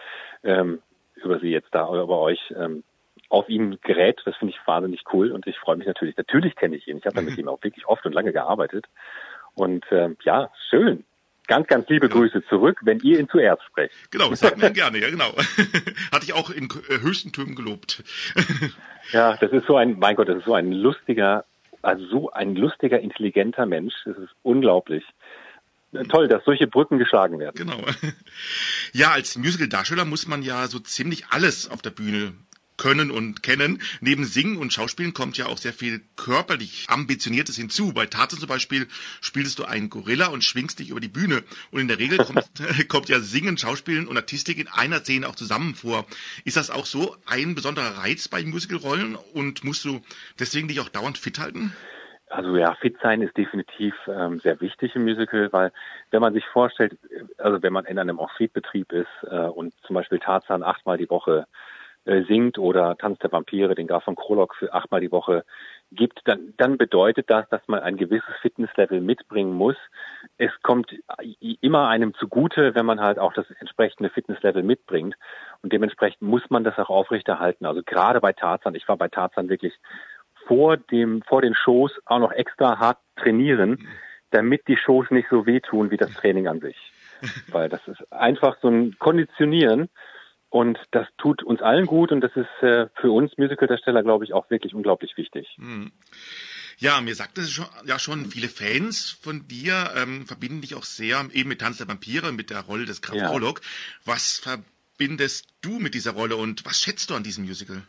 ähm, über sie jetzt da über euch ähm, auf ihn gerät. Das finde ich wahnsinnig cool und ich freue mich natürlich. Natürlich kenne ich ihn. Ich habe ja mit (laughs) ihm auch wirklich oft und lange gearbeitet. Und ähm, ja, schön. Ganz, ganz liebe Genau. Grüße zurück, wenn ihr ihn zuerst sprecht. Genau, das sagt man gerne, ja genau. (laughs) Hatte ich auch in äh, höchsten Tönen gelobt. (laughs) Ja, das ist so ein, mein Gott, das ist so ein lustiger, also so ein lustiger, intelligenter Mensch. Das ist unglaublich. Äh, Toll, dass solche Brücken geschlagen werden. Genau. (laughs) Ja, als Musical-Darsteller muss man ja so ziemlich alles auf der Bühne können und kennen. Neben Singen und Schauspielen kommt ja auch sehr viel körperlich Ambitioniertes hinzu. Bei Tarzan zum Beispiel spielst du einen Gorilla und schwingst dich über die Bühne. Und in der Regel kommt, (laughs) (laughs) kommt ja Singen, Schauspielen und Artistik in einer Szene auch zusammen vor. Ist das auch so ein besonderer Reiz bei Musicalrollen und musst du deswegen dich auch dauernd fit halten? Also ja, fit sein ist definitiv ähm, sehr wichtig im Musical, weil wenn man sich vorstellt, also wenn man in einem Enfriedbetrieb ist äh, und zum Beispiel Tarzan achtmal die Woche singt oder Tanz der Vampire, den Graf von Krolok für achtmal die Woche gibt, dann, dann bedeutet das, dass man ein gewisses Fitnesslevel mitbringen muss. Es kommt immer einem zugute, wenn man halt auch das entsprechende Fitnesslevel mitbringt. Und dementsprechend muss man das auch aufrechterhalten. Also gerade bei Tarzan, ich war bei Tarzan wirklich vor dem, vor den Shows auch noch extra hart trainieren, damit die Shows nicht so wehtun wie das Training an sich. (laughs) Weil das ist einfach so ein Konditionieren und das tut uns allen gut und das ist äh, für uns Musicaldarsteller, glaube ich, auch wirklich unglaublich wichtig. Ja, mir sagte es schon, ja schon, viele Fans von dir ähm, verbinden dich auch sehr eben mit Tanz der Vampire, mit der Rolle des Graf Ja. Orlok. Was verbindest du mit dieser Rolle und was schätzt du an diesem Musical?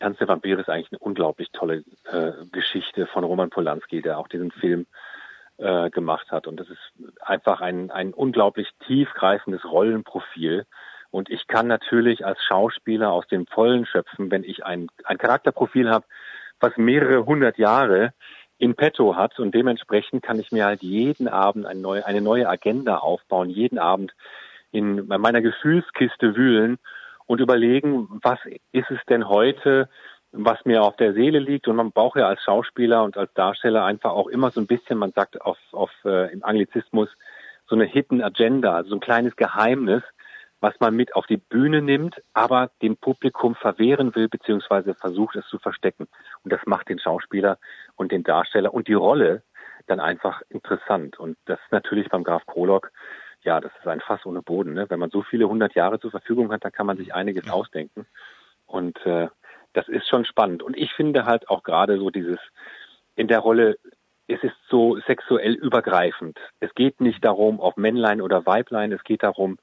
Tanz der Vampire ist eigentlich eine unglaublich tolle äh, Geschichte von Roman Polanski, der auch diesen Film äh, gemacht hat. Und das ist einfach ein, ein unglaublich tiefgreifendes Rollenprofil. Und ich kann natürlich als Schauspieler aus dem Vollen schöpfen, wenn ich ein, ein Charakterprofil habe, was mehrere hundert Jahre in petto hat. Und dementsprechend kann ich mir halt jeden Abend eine neue, eine neue Agenda aufbauen, jeden Abend in meiner Gefühlskiste wühlen und überlegen, was ist es denn heute, was mir auf der Seele liegt. Und man braucht ja als Schauspieler und als Darsteller einfach auch immer so ein bisschen, man sagt auf, auf äh, im Anglizismus, so eine Hidden Agenda, also so ein kleines Geheimnis, was man mit auf die Bühne nimmt, aber dem Publikum verwehren will, beziehungsweise versucht es zu verstecken. Und das macht den Schauspieler und den Darsteller und die Rolle dann einfach interessant. Und das ist natürlich beim Graf Krolok, ja, das ist ein Fass ohne Boden. Ne? Wenn man so viele hundert Jahre zur Verfügung hat, dann kann man sich einiges ausdenken. Und äh, das ist schon spannend. Und ich finde halt auch gerade so dieses in der Rolle, es ist so sexuell übergreifend. Es geht nicht darum, ob Männlein oder Weiblein, es geht darum,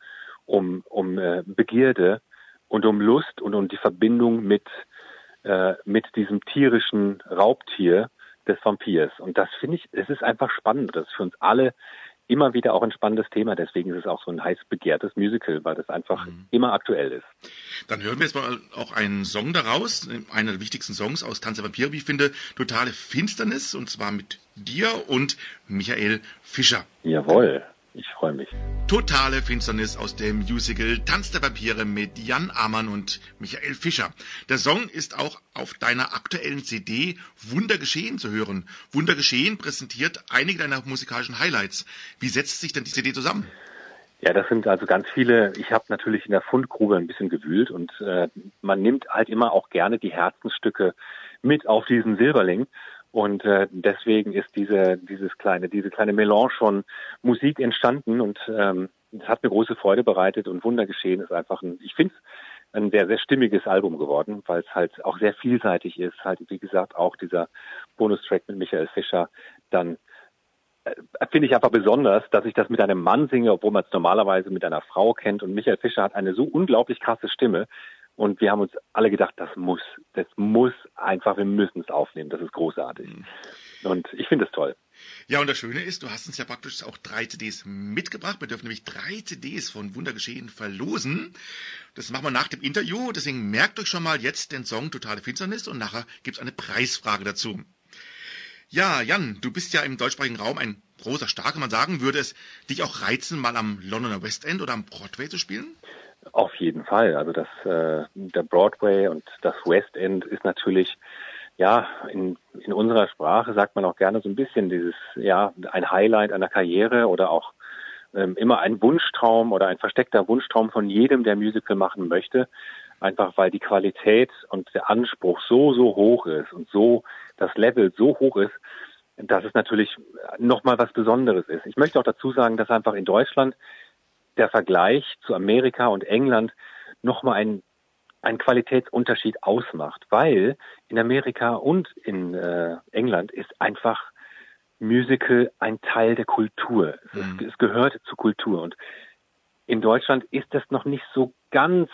um, um äh, Begierde und um Lust und um die Verbindung mit, äh, mit diesem tierischen Raubtier des Vampirs. Und das finde ich, es ist einfach spannend. Das ist für uns alle immer wieder auch ein spannendes Thema. Deswegen ist es auch so ein heiß begehrtes Musical, weil das einfach immer aktuell ist. Dann hören wir jetzt mal auch einen Song daraus, einer der wichtigsten Songs aus Tanz der Vampire, wie ich finde, Totale Finsternis, und zwar mit dir und Michael Fischer. Jawohl, ich freue mich. Totale Finsternis aus dem Musical Tanz der Vampire mit Jan Amann und Michael Fischer. Der Song ist auch auf deiner aktuellen CD Wundergeschehen zu hören. Wundergeschehen präsentiert einige deiner musikalischen Highlights. Wie setzt sich denn die CD zusammen? Ja, das sind also ganz viele. Ich habe natürlich in der Fundgrube ein bisschen gewühlt und äh, man nimmt halt immer auch gerne die Herzensstücke mit auf diesen Silberling. Und äh, deswegen ist diese dieses kleine diese kleine Melange von Musik entstanden und ähm, es hat mir große Freude bereitet und Wundergeschehen ist einfach ein ich finde es ein sehr sehr stimmiges Album geworden, weil es halt auch sehr vielseitig ist. Halt wie gesagt auch dieser Bonustrack mit Michael Fischer dann äh, finde ich einfach besonders, dass ich das mit einem Mann singe, obwohl man es normalerweise mit einer Frau kennt. Und Michael Fischer hat eine so unglaublich krasse Stimme. Und wir haben uns alle gedacht, das muss, das muss einfach, wir müssen es aufnehmen. Das ist großartig. Und ich finde es toll. Ja, und das Schöne ist, du hast uns ja praktisch auch drei CDs mitgebracht. Wir dürfen nämlich drei CDs von Wundergeschehen verlosen. Das machen wir nach dem Interview. Deswegen merkt euch schon mal jetzt den Song Totale Finsternis und nachher gibt's eine Preisfrage dazu. Ja, Jan, du bist ja im deutschsprachigen Raum ein großer Star, kann man sagen. Würde es dich auch reizen, mal am Londoner West End oder am Broadway zu spielen? Auf jeden Fall. Also das, äh, der Broadway und das West End ist natürlich, ja, in, in unserer Sprache sagt man auch gerne so ein bisschen dieses, ja, ein Highlight einer Karriere oder auch ähm, immer ein Wunschtraum oder ein versteckter Wunschtraum von jedem, der Musical machen möchte. Einfach weil die Qualität und der Anspruch so, so hoch ist und so, das Level so hoch ist, dass es natürlich nochmal was Besonderes ist. Ich möchte auch dazu sagen, dass einfach in Deutschland der Vergleich zu Amerika und England nochmal ein, ein Qualitätsunterschied ausmacht, weil in Amerika und in äh, England ist einfach Musical ein Teil der Kultur. Mhm. Es, es gehört zur Kultur. Und in Deutschland ist das noch nicht so ganz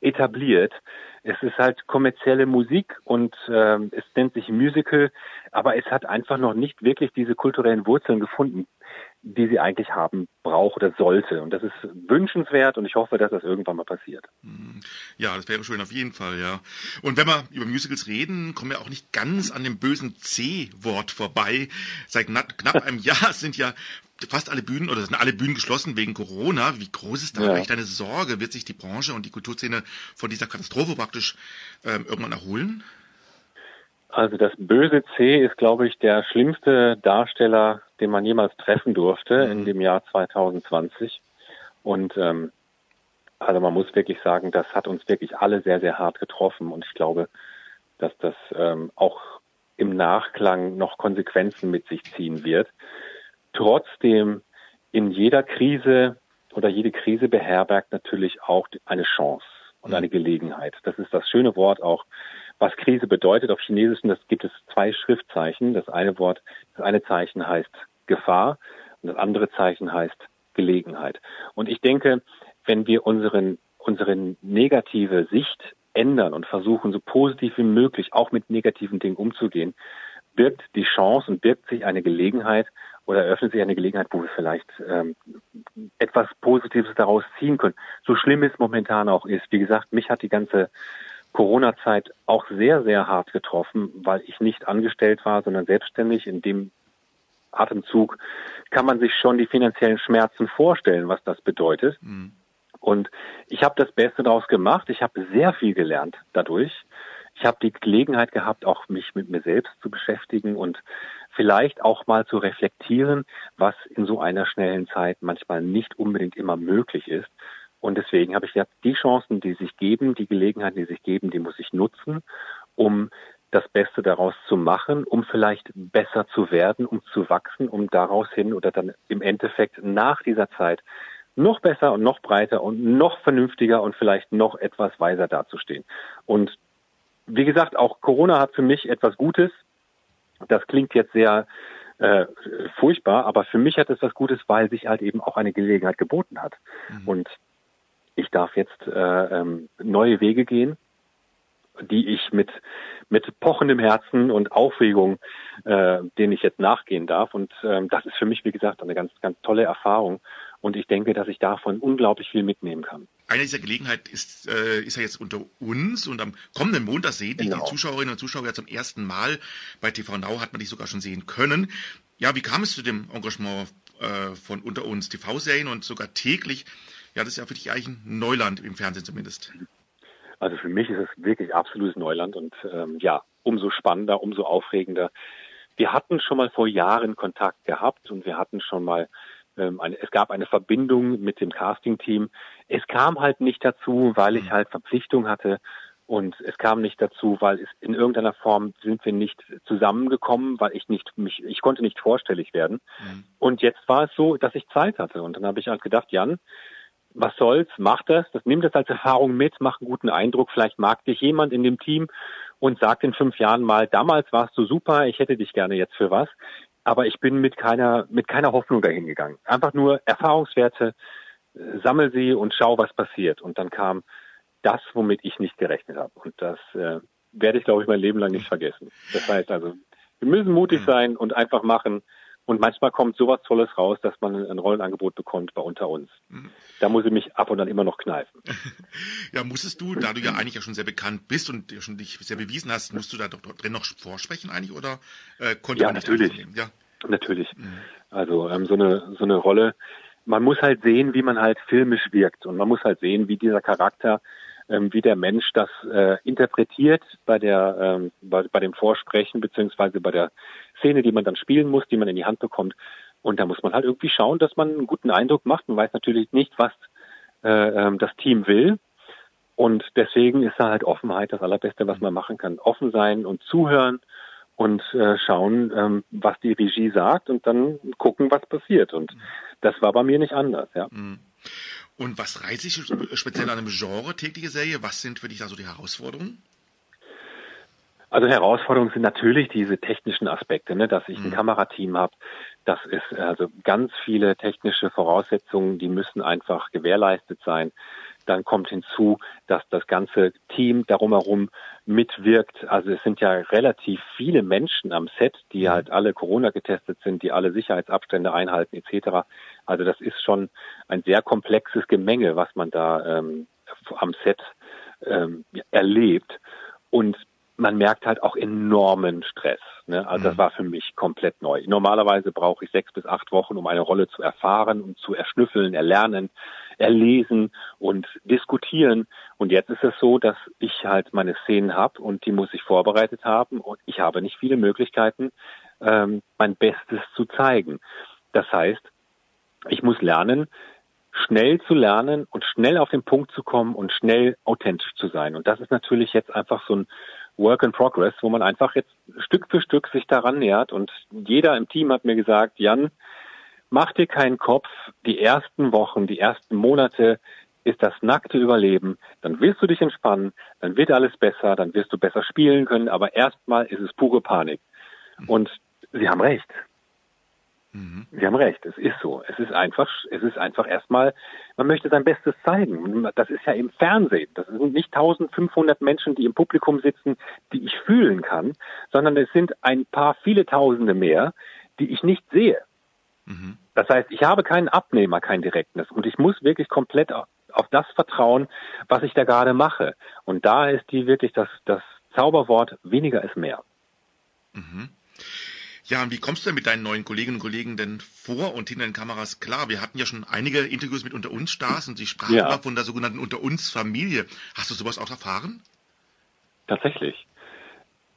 etabliert. Es ist halt kommerzielle Musik und äh, es nennt sich Musical, aber es hat einfach noch nicht wirklich diese kulturellen Wurzeln gefunden, die sie eigentlich haben braucht oder sollte. Und das ist wünschenswert und ich hoffe, dass das irgendwann mal passiert. Mhm. Ja, das wäre schön auf jeden Fall, ja. Und wenn wir über Musicals reden, kommen wir auch nicht ganz an dem bösen C-Wort vorbei. Seit knapp einem (laughs) Jahr sind ja fast alle Bühnen oder sind alle Bühnen geschlossen wegen Corona. Wie groß ist da ja. eigentlich deine Sorge? Wird sich die Branche und die Kulturszene von dieser Katastrophe praktisch ähm, irgendwann erholen? Also das böse C ist, glaube ich, der schlimmste Darsteller, den man jemals treffen durfte mhm. in dem Jahr 2020. Und ähm, also man muss wirklich sagen, das hat uns wirklich alle sehr, sehr hart getroffen. Und ich glaube, dass das ähm, auch im Nachklang noch Konsequenzen mit sich ziehen wird trotzdem in jeder Krise oder jede Krise beherbergt natürlich auch eine Chance und mhm. eine Gelegenheit. Das ist das schöne Wort auch, was Krise bedeutet. Auf Chinesisch das gibt es zwei Schriftzeichen. Das eine Wort, das eine Zeichen heißt Gefahr und das andere Zeichen heißt Gelegenheit. Und ich denke, wenn wir unseren, unsere negative Sicht ändern und versuchen, so positiv wie möglich auch mit negativen Dingen umzugehen, birgt die Chance und birgt sich eine Gelegenheit, oder eröffnet sich eine Gelegenheit, wo wir vielleicht ähm, etwas Positives daraus ziehen können. So schlimm es momentan auch ist. Wie gesagt, mich hat die ganze Corona-Zeit auch sehr, sehr hart getroffen, weil ich nicht angestellt war, sondern selbstständig. In dem Atemzug kann man sich schon die finanziellen Schmerzen vorstellen, was das bedeutet. Mhm. Und ich habe das Beste daraus gemacht. Ich habe sehr viel gelernt dadurch. Ich habe die Gelegenheit gehabt, auch mich mit mir selbst zu beschäftigen und vielleicht auch mal zu reflektieren, was in so einer schnellen Zeit manchmal nicht unbedingt immer möglich ist. Und deswegen habe ich gesagt, die Chancen, die sich geben, die Gelegenheiten, die sich geben, die muss ich nutzen, um das Beste daraus zu machen, um vielleicht besser zu werden, um zu wachsen, um daraus hin oder dann im Endeffekt nach dieser Zeit noch besser und noch breiter und noch vernünftiger und vielleicht noch etwas weiser dazustehen. Und wie gesagt, auch Corona hat für mich etwas Gutes. Das klingt jetzt sehr äh, furchtbar, aber für mich hat es was Gutes, weil sich halt eben auch eine Gelegenheit geboten hat. Mhm. Und ich darf jetzt äh, ähm, neue Wege gehen, die ich mit mit pochendem Herzen und Aufregung, äh, denen ich jetzt nachgehen darf. Und ähm, das ist für mich, wie gesagt, eine ganz ganz tolle Erfahrung. Und ich denke, dass ich davon unglaublich viel mitnehmen kann. Eine dieser Gelegenheit ist, äh, ist ja jetzt unter uns und am kommenden Montag sehen genau. die Zuschauerinnen und Zuschauer ja zum ersten Mal. Bei TV Now hat man dich sogar schon sehen können. Ja, wie kam es zu dem Engagement äh, von unter uns TV-Serien und sogar täglich? Ja, das ist ja für dich eigentlich ein Neuland im Fernsehen zumindest. Also für mich ist es wirklich absolutes Neuland und ähm, ja, umso spannender, umso aufregender. Wir hatten schon mal vor Jahren Kontakt gehabt und wir hatten schon mal ähm, eine, es gab eine Verbindung mit dem Casting-Team. Es kam halt nicht dazu, weil ich mhm. halt Verpflichtung hatte und es kam nicht dazu, weil es in irgendeiner Form sind wir nicht zusammengekommen, weil ich nicht mich, ich konnte nicht vorstellig werden. Mhm. Und jetzt war es so, dass ich Zeit hatte. Und dann habe ich halt gedacht, Jan, was soll's, mach das, das nimm das als Erfahrung mit, mach einen guten Eindruck, vielleicht mag dich jemand in dem Team und sagt in fünf Jahren mal, damals warst du super, ich hätte dich gerne jetzt für was aber ich bin mit keiner, mit keiner Hoffnung dahin gegangen. Einfach nur Erfahrungswerte, äh, sammel sie und schau, was passiert. Und dann kam das, womit ich nicht gerechnet habe. Und das äh, werde ich, glaube ich, mein Leben lang nicht vergessen. Das heißt also, wir müssen mutig mhm. sein und einfach machen. Und manchmal kommt sowas Tolles raus, dass man ein Rollenangebot bekommt bei unter uns. Mhm. Da muss ich mich ab und an immer noch kneifen. (laughs) Ja, musstest du, da du ja eigentlich ja schon sehr bekannt bist und schon dich sehr bewiesen hast, musst du da doch drin noch vorsprechen eigentlich oder äh, konnte ja, man nicht natürlich. Ja, natürlich. Mhm. Also ähm, so eine so eine Rolle. Man muss halt sehen, wie man halt filmisch wirkt und man muss halt sehen, wie dieser Charakter ähm, wie der Mensch das äh, interpretiert bei der ähm, bei, bei dem Vorsprechen beziehungsweise bei der Szene, die man dann spielen muss, die man in die Hand bekommt. Und da muss man halt irgendwie schauen, dass man einen guten Eindruck macht. Man weiß natürlich nicht, was äh, ähm, das Team will. Und deswegen ist da halt Offenheit das Allerbeste, was man machen kann. Offen sein und zuhören und äh, schauen, ähm, was die Regie sagt und dann gucken, was passiert. Und das war bei mir nicht anders, ja. Mhm. Und was reizt dich speziell an einem Genre tägliche Serie? Was sind für dich da so die Herausforderungen? Also Herausforderungen sind natürlich diese technischen Aspekte, ne, dass ich ein mhm. Kamerateam habe. Das ist also ganz viele technische Voraussetzungen, die müssen einfach gewährleistet sein. Dann kommt hinzu, dass das ganze Team darum herum mitwirkt. Also es sind ja relativ viele Menschen am Set, die mhm. halt alle Corona getestet sind, die alle Sicherheitsabstände einhalten etc. Also das ist schon ein sehr komplexes Gemenge, was man da ähm, am Set ähm, erlebt. Und man merkt halt auch enormen Stress. Ne? Also das mhm. war für mich komplett neu. Normalerweise brauche ich sechs bis acht Wochen, um eine Rolle zu erfahren und zu erschnüffeln, erlernen, erlesen und diskutieren. Und jetzt ist es so, dass ich halt meine Szenen habe und die muss ich vorbereitet haben und ich habe nicht viele Möglichkeiten, ähm, mein Bestes zu zeigen. Das heißt, ich muss lernen, schnell zu lernen und schnell auf den Punkt zu kommen und schnell authentisch zu sein. Und das ist natürlich jetzt einfach so ein Work in Progress, wo man einfach jetzt Stück für Stück sich daran nähert. Und jeder im Team hat mir gesagt, Jan, mach dir keinen Kopf. Die ersten Wochen, die ersten Monate ist das nackte Überleben. Dann willst du dich entspannen, dann wird alles besser, dann wirst du besser spielen können. Aber erstmal ist es pure Panik. Und sie haben recht. Mhm. Sie haben recht, es ist so. Es ist einfach, es ist einfach erstmal, man möchte sein Bestes zeigen. Das ist ja im Fernsehen. Das sind nicht 1500 Menschen, die im Publikum sitzen, die ich fühlen kann, sondern es sind ein paar, viele Tausende mehr, die ich nicht sehe. Mhm. Das heißt, ich habe keinen Abnehmer, kein Direktness und ich muss wirklich komplett auf das vertrauen, was ich da gerade mache. Und da ist die wirklich das, das Zauberwort weniger ist mehr. Mhm. Ja, und wie kommst du denn mit deinen neuen Kolleginnen und Kollegen denn vor und hinter den Kameras klar? Wir hatten ja schon einige Interviews mit Unter uns Stars und sie sprachen ja. von der sogenannten Unter uns Familie. Hast du sowas auch erfahren? Tatsächlich.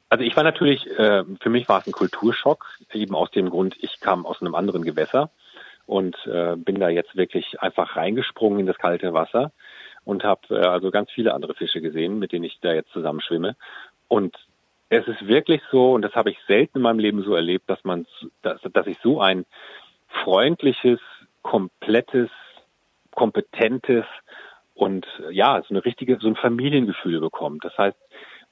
Also ich war natürlich, äh, für mich war es ein Kulturschock, eben aus dem Grund, ich kam aus einem anderen Gewässer und äh, bin da jetzt wirklich einfach reingesprungen in das kalte Wasser und habe äh, also ganz viele andere Fische gesehen, mit denen ich da jetzt zusammen schwimme. Und es ist wirklich so, und das habe ich selten in meinem Leben so erlebt, dass man, dass, dass ich so ein freundliches, komplettes, kompetentes und ja, so eine richtige, so ein Familiengefühl bekommt. Das heißt,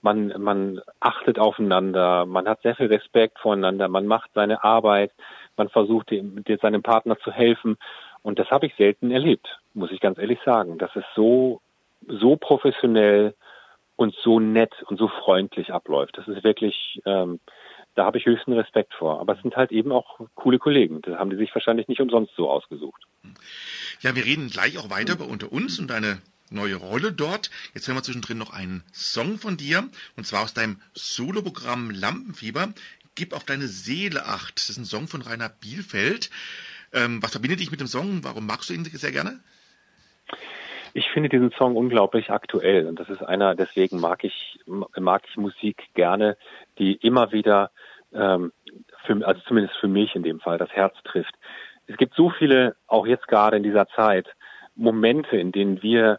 man, man achtet aufeinander, man hat sehr viel Respekt voreinander, man macht seine Arbeit, man versucht dem, seinem Partner zu helfen. Und das habe ich selten erlebt, muss ich ganz ehrlich sagen. Das ist so, so professionell, und so nett und so freundlich abläuft. Das ist wirklich, ähm, da habe ich höchsten Respekt vor. Aber es sind halt eben auch coole Kollegen. Das haben die sich wahrscheinlich nicht umsonst so ausgesucht. Ja, wir reden gleich auch weiter über unter uns und deine neue Rolle dort. Jetzt hören wir zwischendrin noch einen Song von dir und zwar aus deinem Soloprogramm Lampenfieber. Gib auf deine Seele acht. Das ist ein Song von Rainer Bielfeld. Ähm, was verbindet dich mit dem Song? Warum magst du ihn sehr gerne? Ich finde diesen Song unglaublich aktuell und das ist einer, deswegen mag ich, mag ich Musik gerne, die immer wieder, ähm, für, also zumindest für mich in dem Fall, das Herz trifft. Es gibt so viele, auch jetzt gerade in dieser Zeit, Momente, in denen wir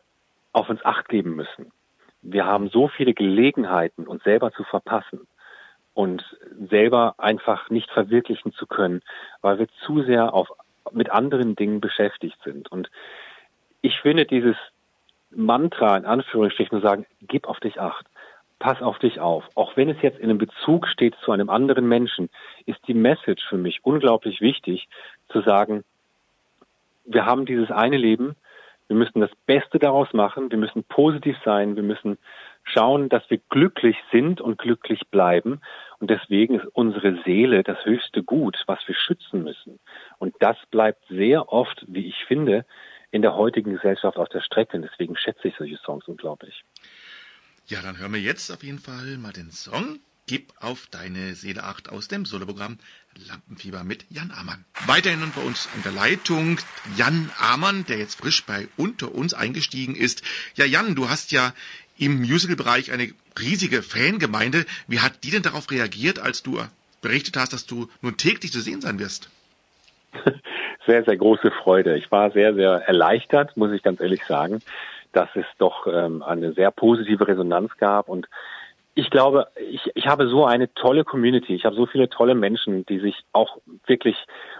auf uns Acht geben müssen. Wir haben so viele Gelegenheiten, uns selber zu verpassen und selber einfach nicht verwirklichen zu können, weil wir zu sehr auf, mit anderen Dingen beschäftigt sind. Und ich finde dieses Mantra in Anführungsstrichen sagen, gib auf dich acht, pass auf dich auf. Auch wenn es jetzt in einem Bezug steht zu einem anderen Menschen, ist die Message für mich unglaublich wichtig zu sagen, wir haben dieses eine Leben, wir müssen das Beste daraus machen, wir müssen positiv sein, wir müssen schauen, dass wir glücklich sind und glücklich bleiben. Und deswegen ist unsere Seele das höchste Gut, was wir schützen müssen. Und das bleibt sehr oft, wie ich finde, in der heutigen Gesellschaft auf der Strecke. Und deswegen schätze ich solche Songs unglaublich. Ja, dann hören wir jetzt auf jeden Fall mal den Song Gib auf deine Seele acht aus dem Soloprogramm Lampenfieber mit Jan Amann. Weiterhin bei uns an der Leitung Jan Amann, der jetzt frisch bei Unter uns eingestiegen ist. Ja, Jan, du hast ja im Musical-Bereich eine riesige Fangemeinde. Wie hat die denn darauf reagiert, als du berichtet hast, dass du nun täglich zu sehen sein wirst? (laughs) sehr, sehr große Freude. Ich war sehr, sehr erleichtert, muss ich ganz ehrlich sagen, dass es doch ähm, eine sehr positive Resonanz gab und ich glaube, ich, ich habe so eine tolle Community. Ich habe so viele tolle Menschen, die sich auch wirklich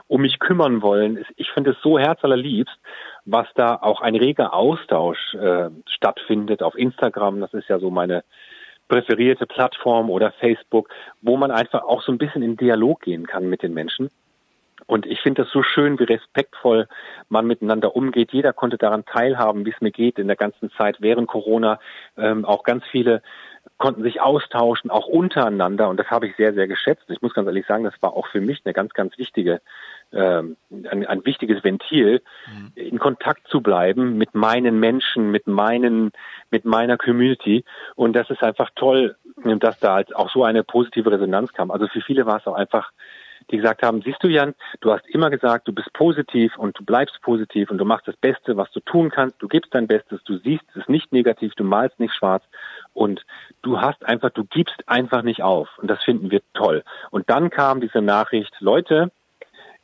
um mich kümmern wollen. Ich finde es so herzallerliebst, was da auch ein reger Austausch äh, stattfindet auf Instagram. Das ist ja so meine präferierte Plattform oder Facebook, wo man einfach auch so ein bisschen in Dialog gehen kann mit den Menschen. Und ich finde das so schön, wie respektvoll man miteinander umgeht. Jeder konnte daran teilhaben, wie es mir geht in der ganzen Zeit während Corona. Ähm, auch ganz viele konnten sich austauschen, auch untereinander. Und das habe ich sehr, sehr geschätzt. Ich muss ganz ehrlich sagen, das war auch für mich eine ganz, ganz wichtige, ähm, ein, ein wichtiges Ventil, mhm. in Kontakt zu bleiben mit meinen Menschen, mit meinen, mit meiner Community. Und das ist einfach toll, dass da halt auch so eine positive Resonanz kam. Also für viele war es auch einfach die gesagt haben, siehst du Jan, du hast immer gesagt, du bist positiv und du bleibst positiv und du machst das Beste, was du tun kannst, du gibst dein Bestes, du siehst es nicht negativ, du malst nicht schwarz und du hast einfach, du gibst einfach nicht auf und das finden wir toll. Und dann kam diese Nachricht, Leute,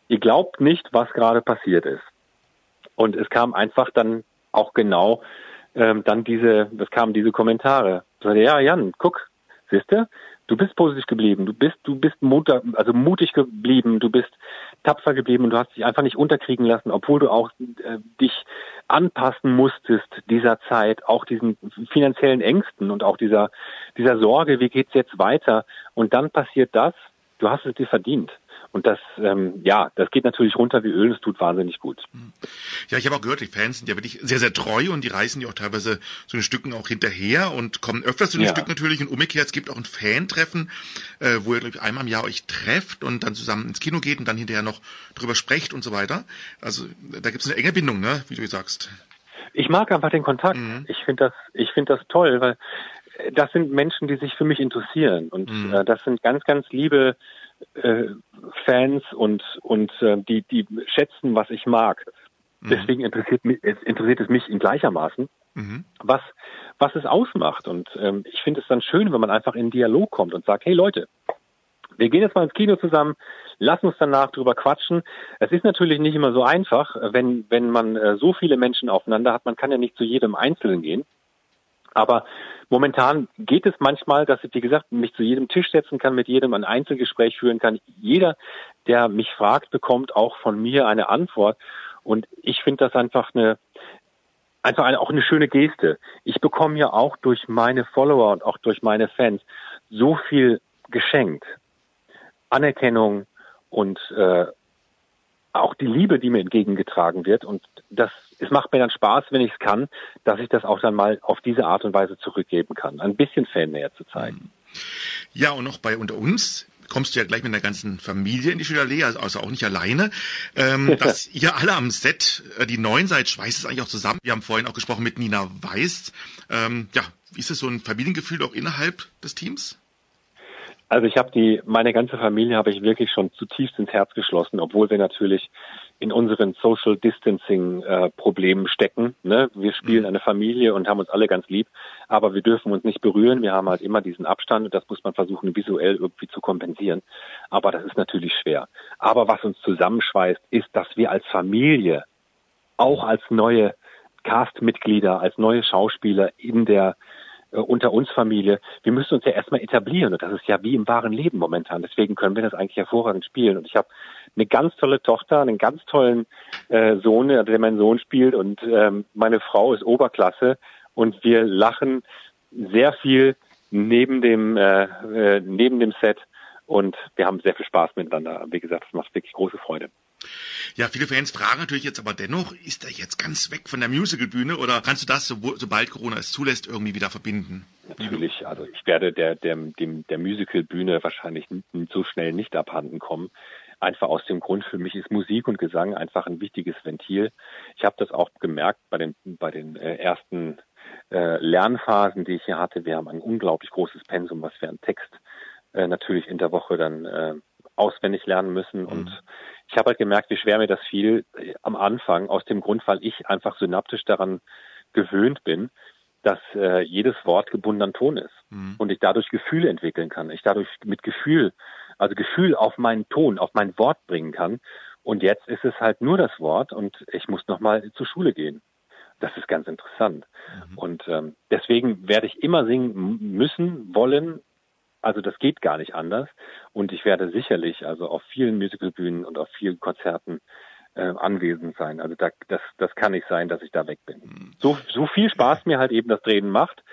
ihr glaubt nicht, was gerade passiert ist. Und es kam einfach dann auch genau ähm, dann diese, es kamen diese Kommentare. Ja, Jan, guck, siehst du, bist positiv geblieben, du bist, du bist mutter, also mutig geblieben, du bist tapfer geblieben und du hast dich einfach nicht unterkriegen lassen, obwohl du auch äh, dich anpassen musstest dieser Zeit, auch diesen finanziellen Ängsten und auch dieser, dieser Sorge, wie geht's jetzt weiter? Und dann passiert das, du hast es dir verdient. Und das, ähm, ja, das geht natürlich runter wie Öl, das tut wahnsinnig gut. Hm. Ja, ich habe auch gehört, die Fans sind ja wirklich sehr, sehr treu und die reißen ja auch teilweise so den Stücken auch hinterher und kommen öfters zu den ja. Stücken natürlich. Und umgekehrt, es gibt auch ein Fan-Treffen, äh, wo ihr, glaube ich, einmal im Jahr euch trefft und dann zusammen ins Kino geht und dann hinterher noch drüber sprecht und so weiter. Also da gibt es eine enge Bindung, ne, wie du sagst. Ich mag einfach den Kontakt. Mhm. Ich finde das, ich finde das toll, weil das sind Menschen, die sich für mich interessieren und mhm. äh, das sind ganz, ganz liebe äh, Fans und und äh, die die schätzen, was ich mag. Mhm. Deswegen interessiert mich interessiert es mich in gleichermaßen, mhm. was was es ausmacht. Und ähm, ich finde es dann schön, wenn man einfach in Dialog kommt und sagt, hey Leute, wir gehen jetzt mal ins Kino zusammen, lass uns danach drüber quatschen. Es ist natürlich nicht immer so einfach, wenn wenn man äh, so viele Menschen aufeinander hat. Man kann ja nicht zu jedem Einzelnen gehen. Aber momentan geht es manchmal, dass ich, wie gesagt, mich zu jedem Tisch setzen kann, mit jedem ein Einzelgespräch führen kann. Jeder, der mich fragt, bekommt auch von mir eine Antwort. Und ich finde das einfach eine, einfach eine, auch eine schöne Geste. Ich bekomme ja auch durch meine Follower und auch durch meine Fans so viel geschenkt. Anerkennung und äh, auch die Liebe, die mir entgegengetragen wird. Und das, es macht mir dann Spaß, wenn ich es kann, dass ich das auch dann mal auf diese Art und Weise zurückgeben kann. Ein bisschen Fannähe zu zeigen. Ja, und noch bei unter uns kommst du ja gleich mit der ganzen Familie in die Schülerlee, also, also auch nicht alleine. Ähm, (laughs) dass ihr alle am Set, äh, die Neuen seid, schweißt es eigentlich auch zusammen. Wir haben vorhin auch gesprochen mit Nina Weiß. Ähm, ja, wie ist es so ein Familiengefühl auch innerhalb des Teams? Also ich habe die, meine ganze Familie habe ich wirklich schon zutiefst ins Herz geschlossen, obwohl wir natürlich in unseren Social Distancing äh, Problemen stecken. Ne? Wir spielen mhm. eine Familie und haben uns alle ganz lieb, aber wir dürfen uns nicht berühren. Wir haben halt immer diesen Abstand und das muss man versuchen visuell irgendwie zu kompensieren. Aber das ist natürlich schwer. Aber was uns zusammenschweißt, ist, dass wir als Familie auch als neue Castmitglieder, als neue Schauspieler in der äh, unter uns Familie, wir müssen uns ja erstmal etablieren und das ist ja wie im wahren Leben momentan. Deswegen können wir das eigentlich hervorragend spielen. Und ich habe eine ganz tolle Tochter, einen ganz tollen äh, Sohn, der mein Sohn spielt und ähm, meine Frau ist Oberklasse und wir lachen sehr viel neben dem äh, äh, neben dem Set und wir haben sehr viel Spaß miteinander. Wie gesagt, das macht wirklich große Freude. Ja, viele Fans fragen natürlich jetzt aber dennoch, ist er jetzt ganz weg von der Musicalbühne oder kannst du das, so, sobald Corona es zulässt, irgendwie wieder verbinden? Natürlich, also ich werde der, der, dem, der Musicalbühne wahrscheinlich so schnell nicht abhanden kommen. Einfach aus dem Grund, für mich ist Musik und Gesang einfach ein wichtiges Ventil. Ich habe das auch gemerkt bei den, bei den äh, ersten äh, Lernphasen, die ich hier hatte. Wir haben ein unglaublich großes Pensum, was wir an Text äh, natürlich in der Woche dann äh, auswendig lernen müssen. Mhm. Und ich habe halt gemerkt, wie schwer mir das fiel äh, am Anfang, aus dem Grund, weil ich einfach synaptisch daran gewöhnt bin, dass äh, jedes Wort gebundener Ton ist mhm. und ich dadurch Gefühle entwickeln kann. Ich dadurch mit Gefühl, also Gefühl auf meinen Ton, auf mein Wort bringen kann. Und jetzt ist es halt nur das Wort und ich muss nochmal zur Schule gehen. Das ist ganz interessant. Mhm. Und ähm, deswegen werde ich immer singen müssen, wollen. Also das geht gar nicht anders. Und ich werde sicherlich also auf vielen Musicalbühnen und auf vielen Konzerten äh, anwesend sein. Also da, das, das kann nicht sein, dass ich da weg bin. Mhm. So, so viel Spaß mir halt eben das Drehen macht.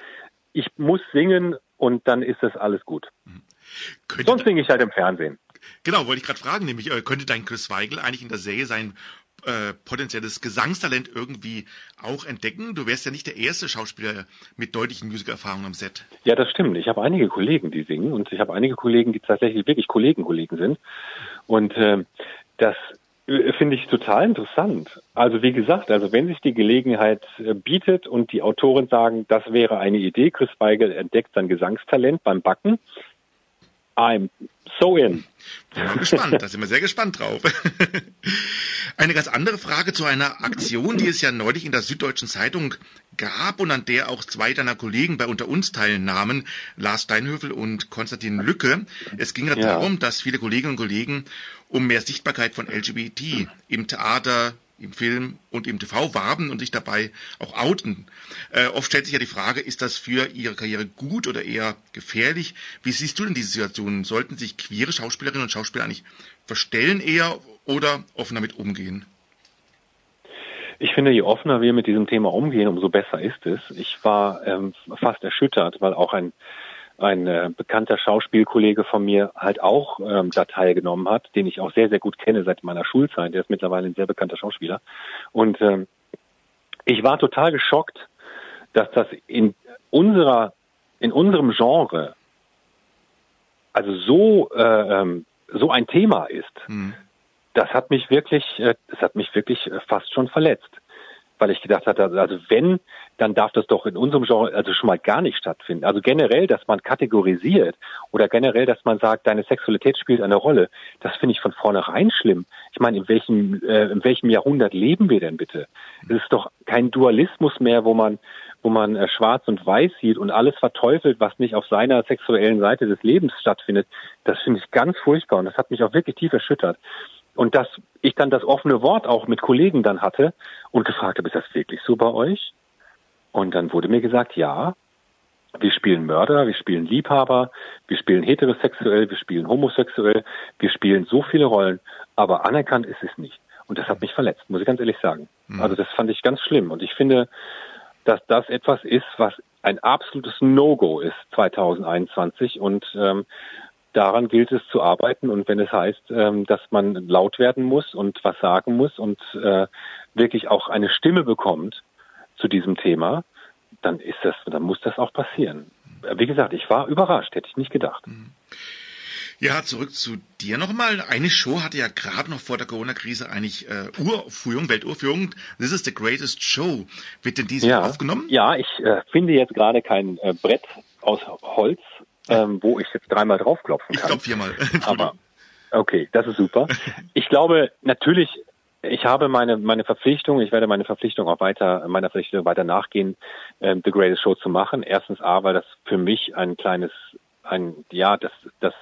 Ich muss singen und dann ist das alles gut. Mhm. Sonst singe ich halt im Fernsehen. Genau, wollte ich gerade fragen, nämlich äh, könnte dein Chris Weigel eigentlich in der Serie sein äh, potenzielles Gesangstalent irgendwie auch entdecken? Du wärst ja nicht der erste Schauspieler mit deutlichen Musikerfahrungen am Set. Ja, das stimmt. Ich habe einige Kollegen, die singen und ich habe einige Kollegen, die tatsächlich wirklich Kollegen-Kollegen sind. Und äh, das äh, finde ich total interessant. Also wie gesagt, also wenn sich die Gelegenheit äh, bietet und die Autoren sagen, das wäre eine Idee, Chris Weigel entdeckt sein Gesangstalent beim Backen, I'm so in. Mal gespannt, da sind wir sehr gespannt drauf. (laughs) Eine ganz andere Frage zu einer Aktion, die es ja neulich in der Süddeutschen Zeitung gab und an der auch zwei deiner Kollegen bei unter uns teilnahmen, Lars Steinhöfel und Konstantin Lücke. Es ging ja darum, dass viele Kolleginnen und Kollegen um mehr Sichtbarkeit von LGBT im Theater, im Film und im TV warben und sich dabei auch outen. Äh, oft stellt sich ja die Frage, ist das für ihre Karriere gut oder eher gefährlich? Wie siehst du denn diese Situation? Sollten sich queere Schauspielerinnen und Schauspieler eigentlich verstellen eher oder offen damit umgehen? Ich finde, je offener wir mit diesem Thema umgehen, umso besser ist es. Ich war ähm, fast erschüttert, weil auch ein ein äh, bekannter Schauspielkollege von mir halt auch ähm, da teilgenommen hat, den ich auch sehr, sehr gut kenne seit meiner Schulzeit. Der ist mittlerweile ein sehr bekannter Schauspieler. Und ähm, ich war total geschockt, dass das in unserer, in unserem Genre also so, äh, ähm, so ein Thema ist. Mhm. Das hat mich wirklich, äh, das hat mich wirklich äh, fast schon verletzt weil ich gedacht hatte, also wenn, dann darf das doch in unserem Genre also schon mal gar nicht stattfinden. Also generell, dass man kategorisiert oder generell, dass man sagt, deine Sexualität spielt eine Rolle, das finde ich von vornherein schlimm. Ich meine, in welchem, äh, in welchem Jahrhundert leben wir denn bitte? Es ist doch kein Dualismus mehr, wo man wo man äh, schwarz und weiß sieht und alles verteufelt, was nicht auf seiner sexuellen Seite des Lebens stattfindet. Das finde ich ganz furchtbar und das hat mich auch wirklich tief erschüttert. Und dass ich dann das offene Wort auch mit Kollegen dann hatte und gefragt habe, ist das wirklich so bei euch? Und dann wurde mir gesagt, ja, wir spielen Mörder, wir spielen Liebhaber, wir spielen heterosexuell, wir spielen homosexuell, wir spielen so viele Rollen, aber anerkannt ist es nicht. Und das hat mich verletzt, muss ich ganz ehrlich sagen. Mhm. Also das fand ich ganz schlimm. Und ich finde, dass das etwas ist, was ein absolutes No-Go ist 2021 und ähm, daran gilt es zu arbeiten und wenn es heißt, ähm, dass man laut werden muss und was sagen muss und äh, wirklich auch eine Stimme bekommt zu diesem Thema, dann ist das, dann muss das auch passieren. Wie gesagt, ich war überrascht, hätte ich nicht gedacht. Mhm. Ja, zurück zu dir nochmal. Eine Show hatte ja gerade noch vor der Corona-Krise eigentlich äh, Uraufführung, Welturführung. This is the greatest show. Wird denn diese ja, aufgenommen? Ja, ich äh, finde jetzt gerade kein äh, Brett aus Holz, ähm, wo ich jetzt dreimal draufklopfen kann. Ich glaube viermal. (laughs) Aber okay, das ist super. Ich glaube natürlich, ich habe meine meine Verpflichtung, ich werde meine Verpflichtung auch weiter meiner Verpflichtung weiter nachgehen, ähm, The Greatest Show zu machen. Erstens A, weil das für mich ein kleines ein ja das das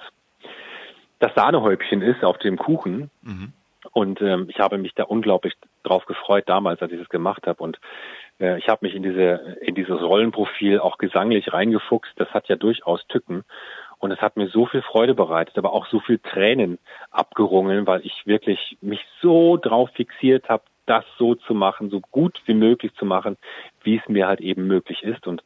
das Sahnehäubchen ist auf dem Kuchen. Mhm. Und ähm, ich habe mich da unglaublich drauf gefreut damals, als ich das gemacht habe. Und äh, ich habe mich in diese in dieses Rollenprofil auch gesanglich reingefuchst. Das hat ja durchaus Tücken. Und es hat mir so viel Freude bereitet, aber auch so viel Tränen abgerungen, weil ich wirklich mich so drauf fixiert habe, das so zu machen, so gut wie möglich zu machen, wie es mir halt eben möglich ist. Und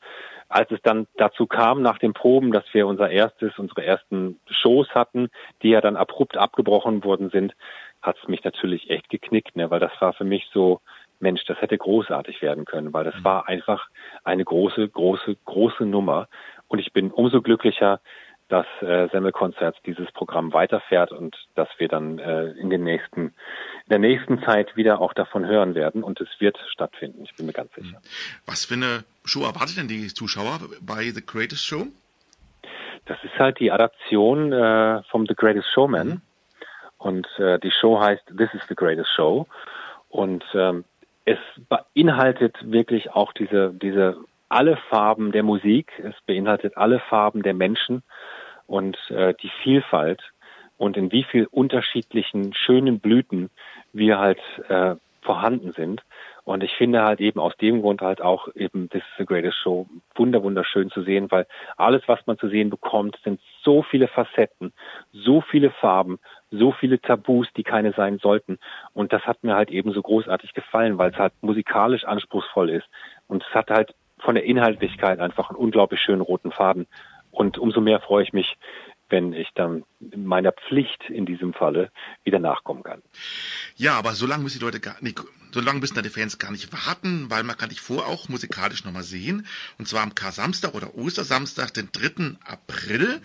als es dann dazu kam nach den Proben, dass wir unser erstes, unsere ersten Shows hatten, die ja dann abrupt abgebrochen worden sind, hat es mich natürlich echt geknickt, ne? weil das war für mich so, Mensch, das hätte großartig werden können, weil das mhm. war einfach eine große, große, große Nummer. Und ich bin umso glücklicher, dass äh, Semmelkonzerts dieses Programm weiterfährt und dass wir dann äh, in den nächsten, in der nächsten Zeit wieder auch davon hören werden und es wird stattfinden. Ich bin mir ganz sicher. Was für eine Show erwartet denn die Zuschauer bei The Greatest Show? Das ist halt die Adaption äh, vom The Greatest Showman. Mhm. Und äh, die Show heißt This is the Greatest Show. Und ähm, es beinhaltet wirklich auch diese, diese alle Farben der Musik, es beinhaltet alle Farben der Menschen und äh, die Vielfalt und in wie viel unterschiedlichen schönen Blüten wir halt äh, vorhanden sind. Und ich finde halt eben aus dem Grund halt auch eben This is the Greatest Show wunder wunderschön zu sehen, weil alles, was man zu sehen bekommt, sind so viele Facetten, so viele Farben, so viele Tabus, die keine sein sollten. Und das hat mir halt eben so großartig gefallen, weil es halt musikalisch anspruchsvoll ist. Und es hat halt von der Inhaltlichkeit einfach einen unglaublich schönen roten Faden. Und umso mehr freue ich mich, wenn ich dann meiner Pflicht in diesem Falle wieder nachkommen kann. Ja, aber so lange müssen die Leute gar nicht, so lange müssen da die Fans gar nicht warten, weil man kann dich vor auch musikalisch nochmal sehen. Und zwar am Kar-Samstag oder Ostersamstag, den 3. April,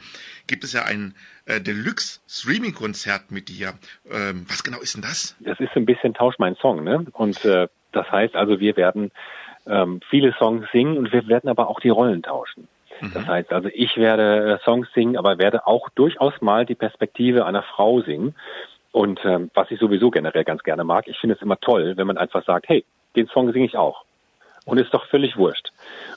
gibt es ja ein äh, Deluxe-Streaming-Konzert mit dir. Ähm, was genau ist denn das? Das ist ein bisschen Tausch mein Song, ne? Und äh, das heißt also, wir werden ähm, viele Songs singen und wir werden aber auch die Rollen tauschen. Das Mhm. heißt also, ich werde äh, Songs singen, aber werde auch durchaus mal die Perspektive einer Frau singen. Und ähm, was ich sowieso generell ganz gerne mag, ich finde es immer toll, wenn man einfach sagt, hey, den Song singe ich auch. Und ist doch völlig wurscht.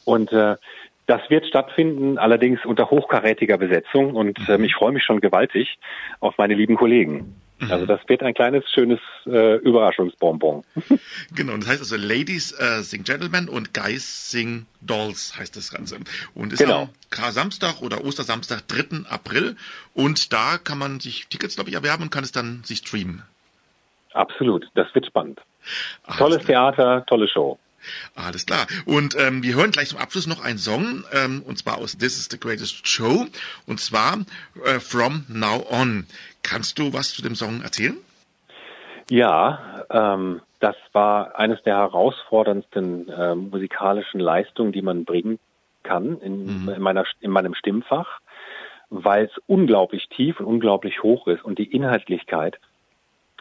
Und äh, das wird stattfinden, allerdings unter hochkarätiger Besetzung. Und ähm, ich freue mich schon gewaltig auf meine lieben Kollegen. Also das wird ein kleines, schönes äh, Überraschungsbonbon. (laughs) Genau, das heißt also Ladies äh, sing Gentlemen und Guys sing Dolls heißt das Ganze. Und ist Genau. am Kar-Samstag oder Ostersamstag, 3. April. Und da kann man sich Tickets, glaube ich, erwerben und kann es dann sich streamen. Absolut, das wird spannend. Alles Tolles. Theater, tolle Show. Alles klar. Und ähm, wir hören gleich zum Abschluss noch einen Song, ähm, und zwar aus This is the Greatest Show, und zwar äh, From Now On. Kannst du was zu dem Song erzählen? Ja, ähm, das war eines der herausforderndsten äh, musikalischen Leistungen, die man bringen kann in, in, meiner, in meinem Stimmfach, weil es unglaublich tief und unglaublich hoch ist und die Inhaltlichkeit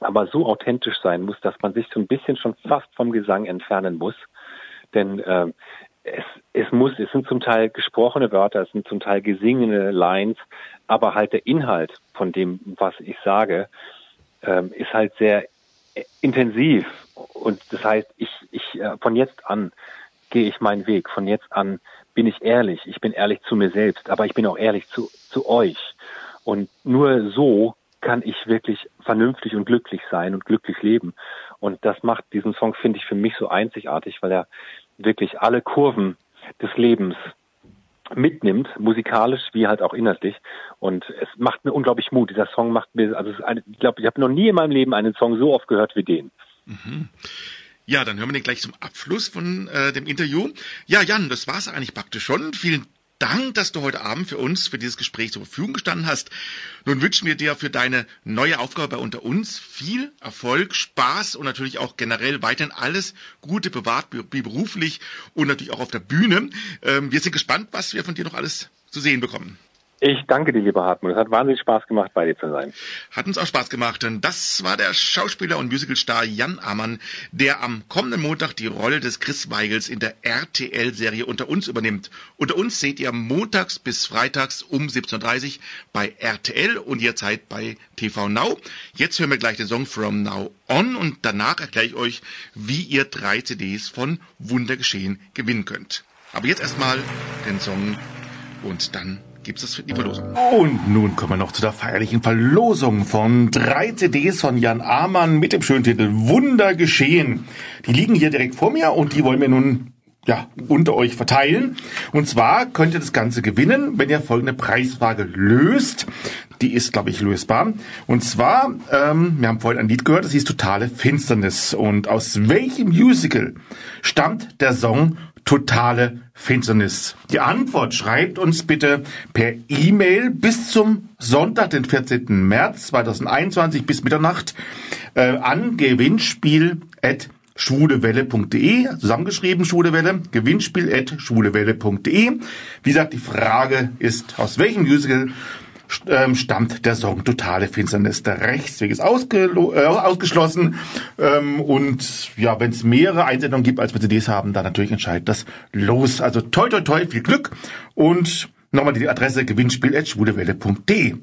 aber so authentisch sein muss, dass man sich so ein bisschen schon fast vom Gesang entfernen muss. Denn ähm, es, es muss, es sind zum Teil gesprochene Wörter, es sind zum Teil gesingene Lines, aber halt der Inhalt von dem, was ich sage, ähm, ist halt sehr äh, intensiv. Und das heißt, ich, ich äh, von jetzt an gehe ich meinen Weg. Von jetzt an bin ich ehrlich. Ich bin ehrlich zu mir selbst, aber ich bin auch ehrlich zu, zu euch. Und nur so kann ich wirklich vernünftig und glücklich sein und glücklich leben. Und das macht diesen Song, finde ich, für mich so einzigartig, weil er wirklich alle Kurven des Lebens mitnimmt, musikalisch wie halt auch inhaltlich. Und es macht mir unglaublich Mut. Dieser Song macht mir, also es eine, ich glaube, ich habe noch nie in meinem Leben einen Song so oft gehört wie den. Ja, dann hören wir den gleich zum Abschluss von äh, dem Interview. Ja, Jan, das war's eigentlich praktisch schon. Vielen Dank, dass du heute Abend für uns, für dieses Gespräch zur Verfügung gestanden hast. Nun wünschen wir dir für deine neue Aufgabe bei Unter uns viel Erfolg, Spaß und natürlich auch generell weiterhin alles Gute privat, beruflich und natürlich auch auf der Bühne. Ähm, wir sind gespannt, was wir von dir noch alles zu sehen bekommen. Ich danke dir, lieber Hartmut. Es hat wahnsinnig Spaß gemacht, bei dir zu sein. Hat uns auch Spaß gemacht, denn das war der Schauspieler und Musicalstar Jan Amann, der am kommenden Montag die Rolle des Chris Weigels in der RTL-Serie Unter uns übernimmt. Unter uns seht ihr montags bis freitags um 17.30 Uhr bei RTL und jederzeit bei TV Now. Jetzt hören wir gleich den Song From Now On und danach erkläre ich euch, wie ihr drei CDs von Wundergeschehen gewinnen könnt. Aber jetzt erstmal den Song und dann das für die Verlosung. Und nun kommen wir noch zu der feierlichen Verlosung von drei CDs von Jan Amann mit dem schönen Titel Wunder geschehen. Die liegen hier direkt vor mir und die wollen wir nun ja, unter euch verteilen. Und zwar könnt ihr das Ganze gewinnen, wenn ihr folgende Preisfrage löst. Die ist, glaube ich, lösbar. Und zwar, ähm, wir haben vorhin ein Lied gehört, das hieß Totale Finsternis. Und aus welchem Musical stammt der Song Totale Finsternis? Die Antwort schreibt uns bitte per E-Mail bis zum Sonntag, den 14. März 2021 bis Mitternacht äh, an Gewinnspiel@ schwulewelle.de, zusammengeschrieben Schwulewelle, Gewinnspiel at schwulewelle.de. Wie gesagt, die Frage ist, aus welchem Musical ähm, stammt der Song Totale Finsternis. Der Rechtsweg ist äh, ausgeschlossen ähm, und ja, wenn es mehrere Einsendungen gibt, als wir CDs haben, dann natürlich entscheidet das los. Also toi toi toi, viel Glück und nochmal die Adresse gewinnspiel.schwulewelle.de.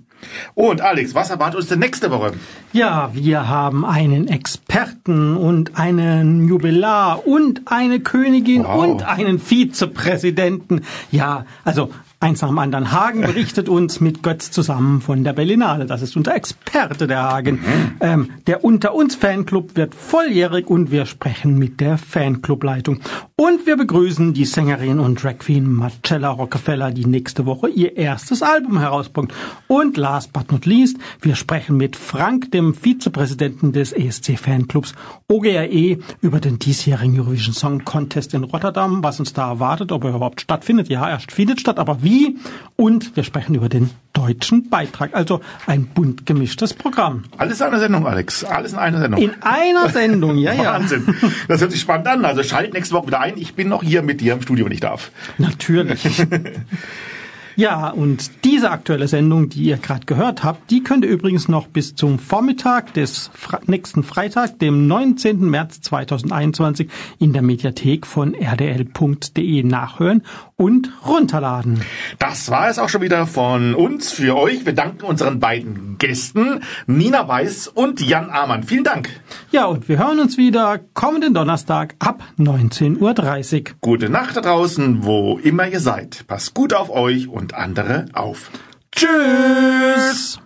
Und Alex, was erwartet uns denn nächste Woche? Ja, wir haben einen Experten und einen Jubilar und eine Königin Wow. und einen Vizepräsidenten. Ja, also Eins nach dem anderen. Hagen berichtet uns mit Götz zusammen von der Berlinale. Das ist unser Experte, der Hagen. Ähm, der Unter uns Fanclub wird volljährig und wir sprechen mit der Fanclubleitung. Und wir begrüßen die Sängerin und Drag Queen Marcella Rockefeller, die nächste Woche ihr erstes Album herausbringt. Und last but not least, wir sprechen mit Frank, dem Vizepräsidenten des ESC Fanclubs OGRE, über den diesjährigen Eurovision Song Contest in Rotterdam, was uns da erwartet, ob er überhaupt stattfindet. Ja, er findet statt, aber wie? Und wir sprechen über den deutschen Beitrag. Also ein bunt gemischtes Programm. Alles in einer Sendung, Alex. Alles in einer Sendung. In einer Sendung, ja, ja. Wahnsinn. Das hört sich spannend an. Also schalt nächste Woche wieder ein. Ich bin noch hier mit dir im Studio, wenn ich darf. Natürlich. (laughs) Ja, und diese aktuelle Sendung, die ihr gerade gehört habt, die könnt ihr übrigens noch bis zum Vormittag des Fre nächsten Freitag, dem 19. März 2021 in der Mediathek von rdl.de nachhören und runterladen. Das war es auch schon wieder von uns für euch. Wir danken unseren beiden Gästen, Nina Weiß und Jan Amann. Vielen Dank. Ja, und wir hören uns wieder kommenden Donnerstag ab 19.30 Uhr. Gute Nacht da draußen, wo immer ihr seid. Passt gut auf euch und andere auf. Tschüss!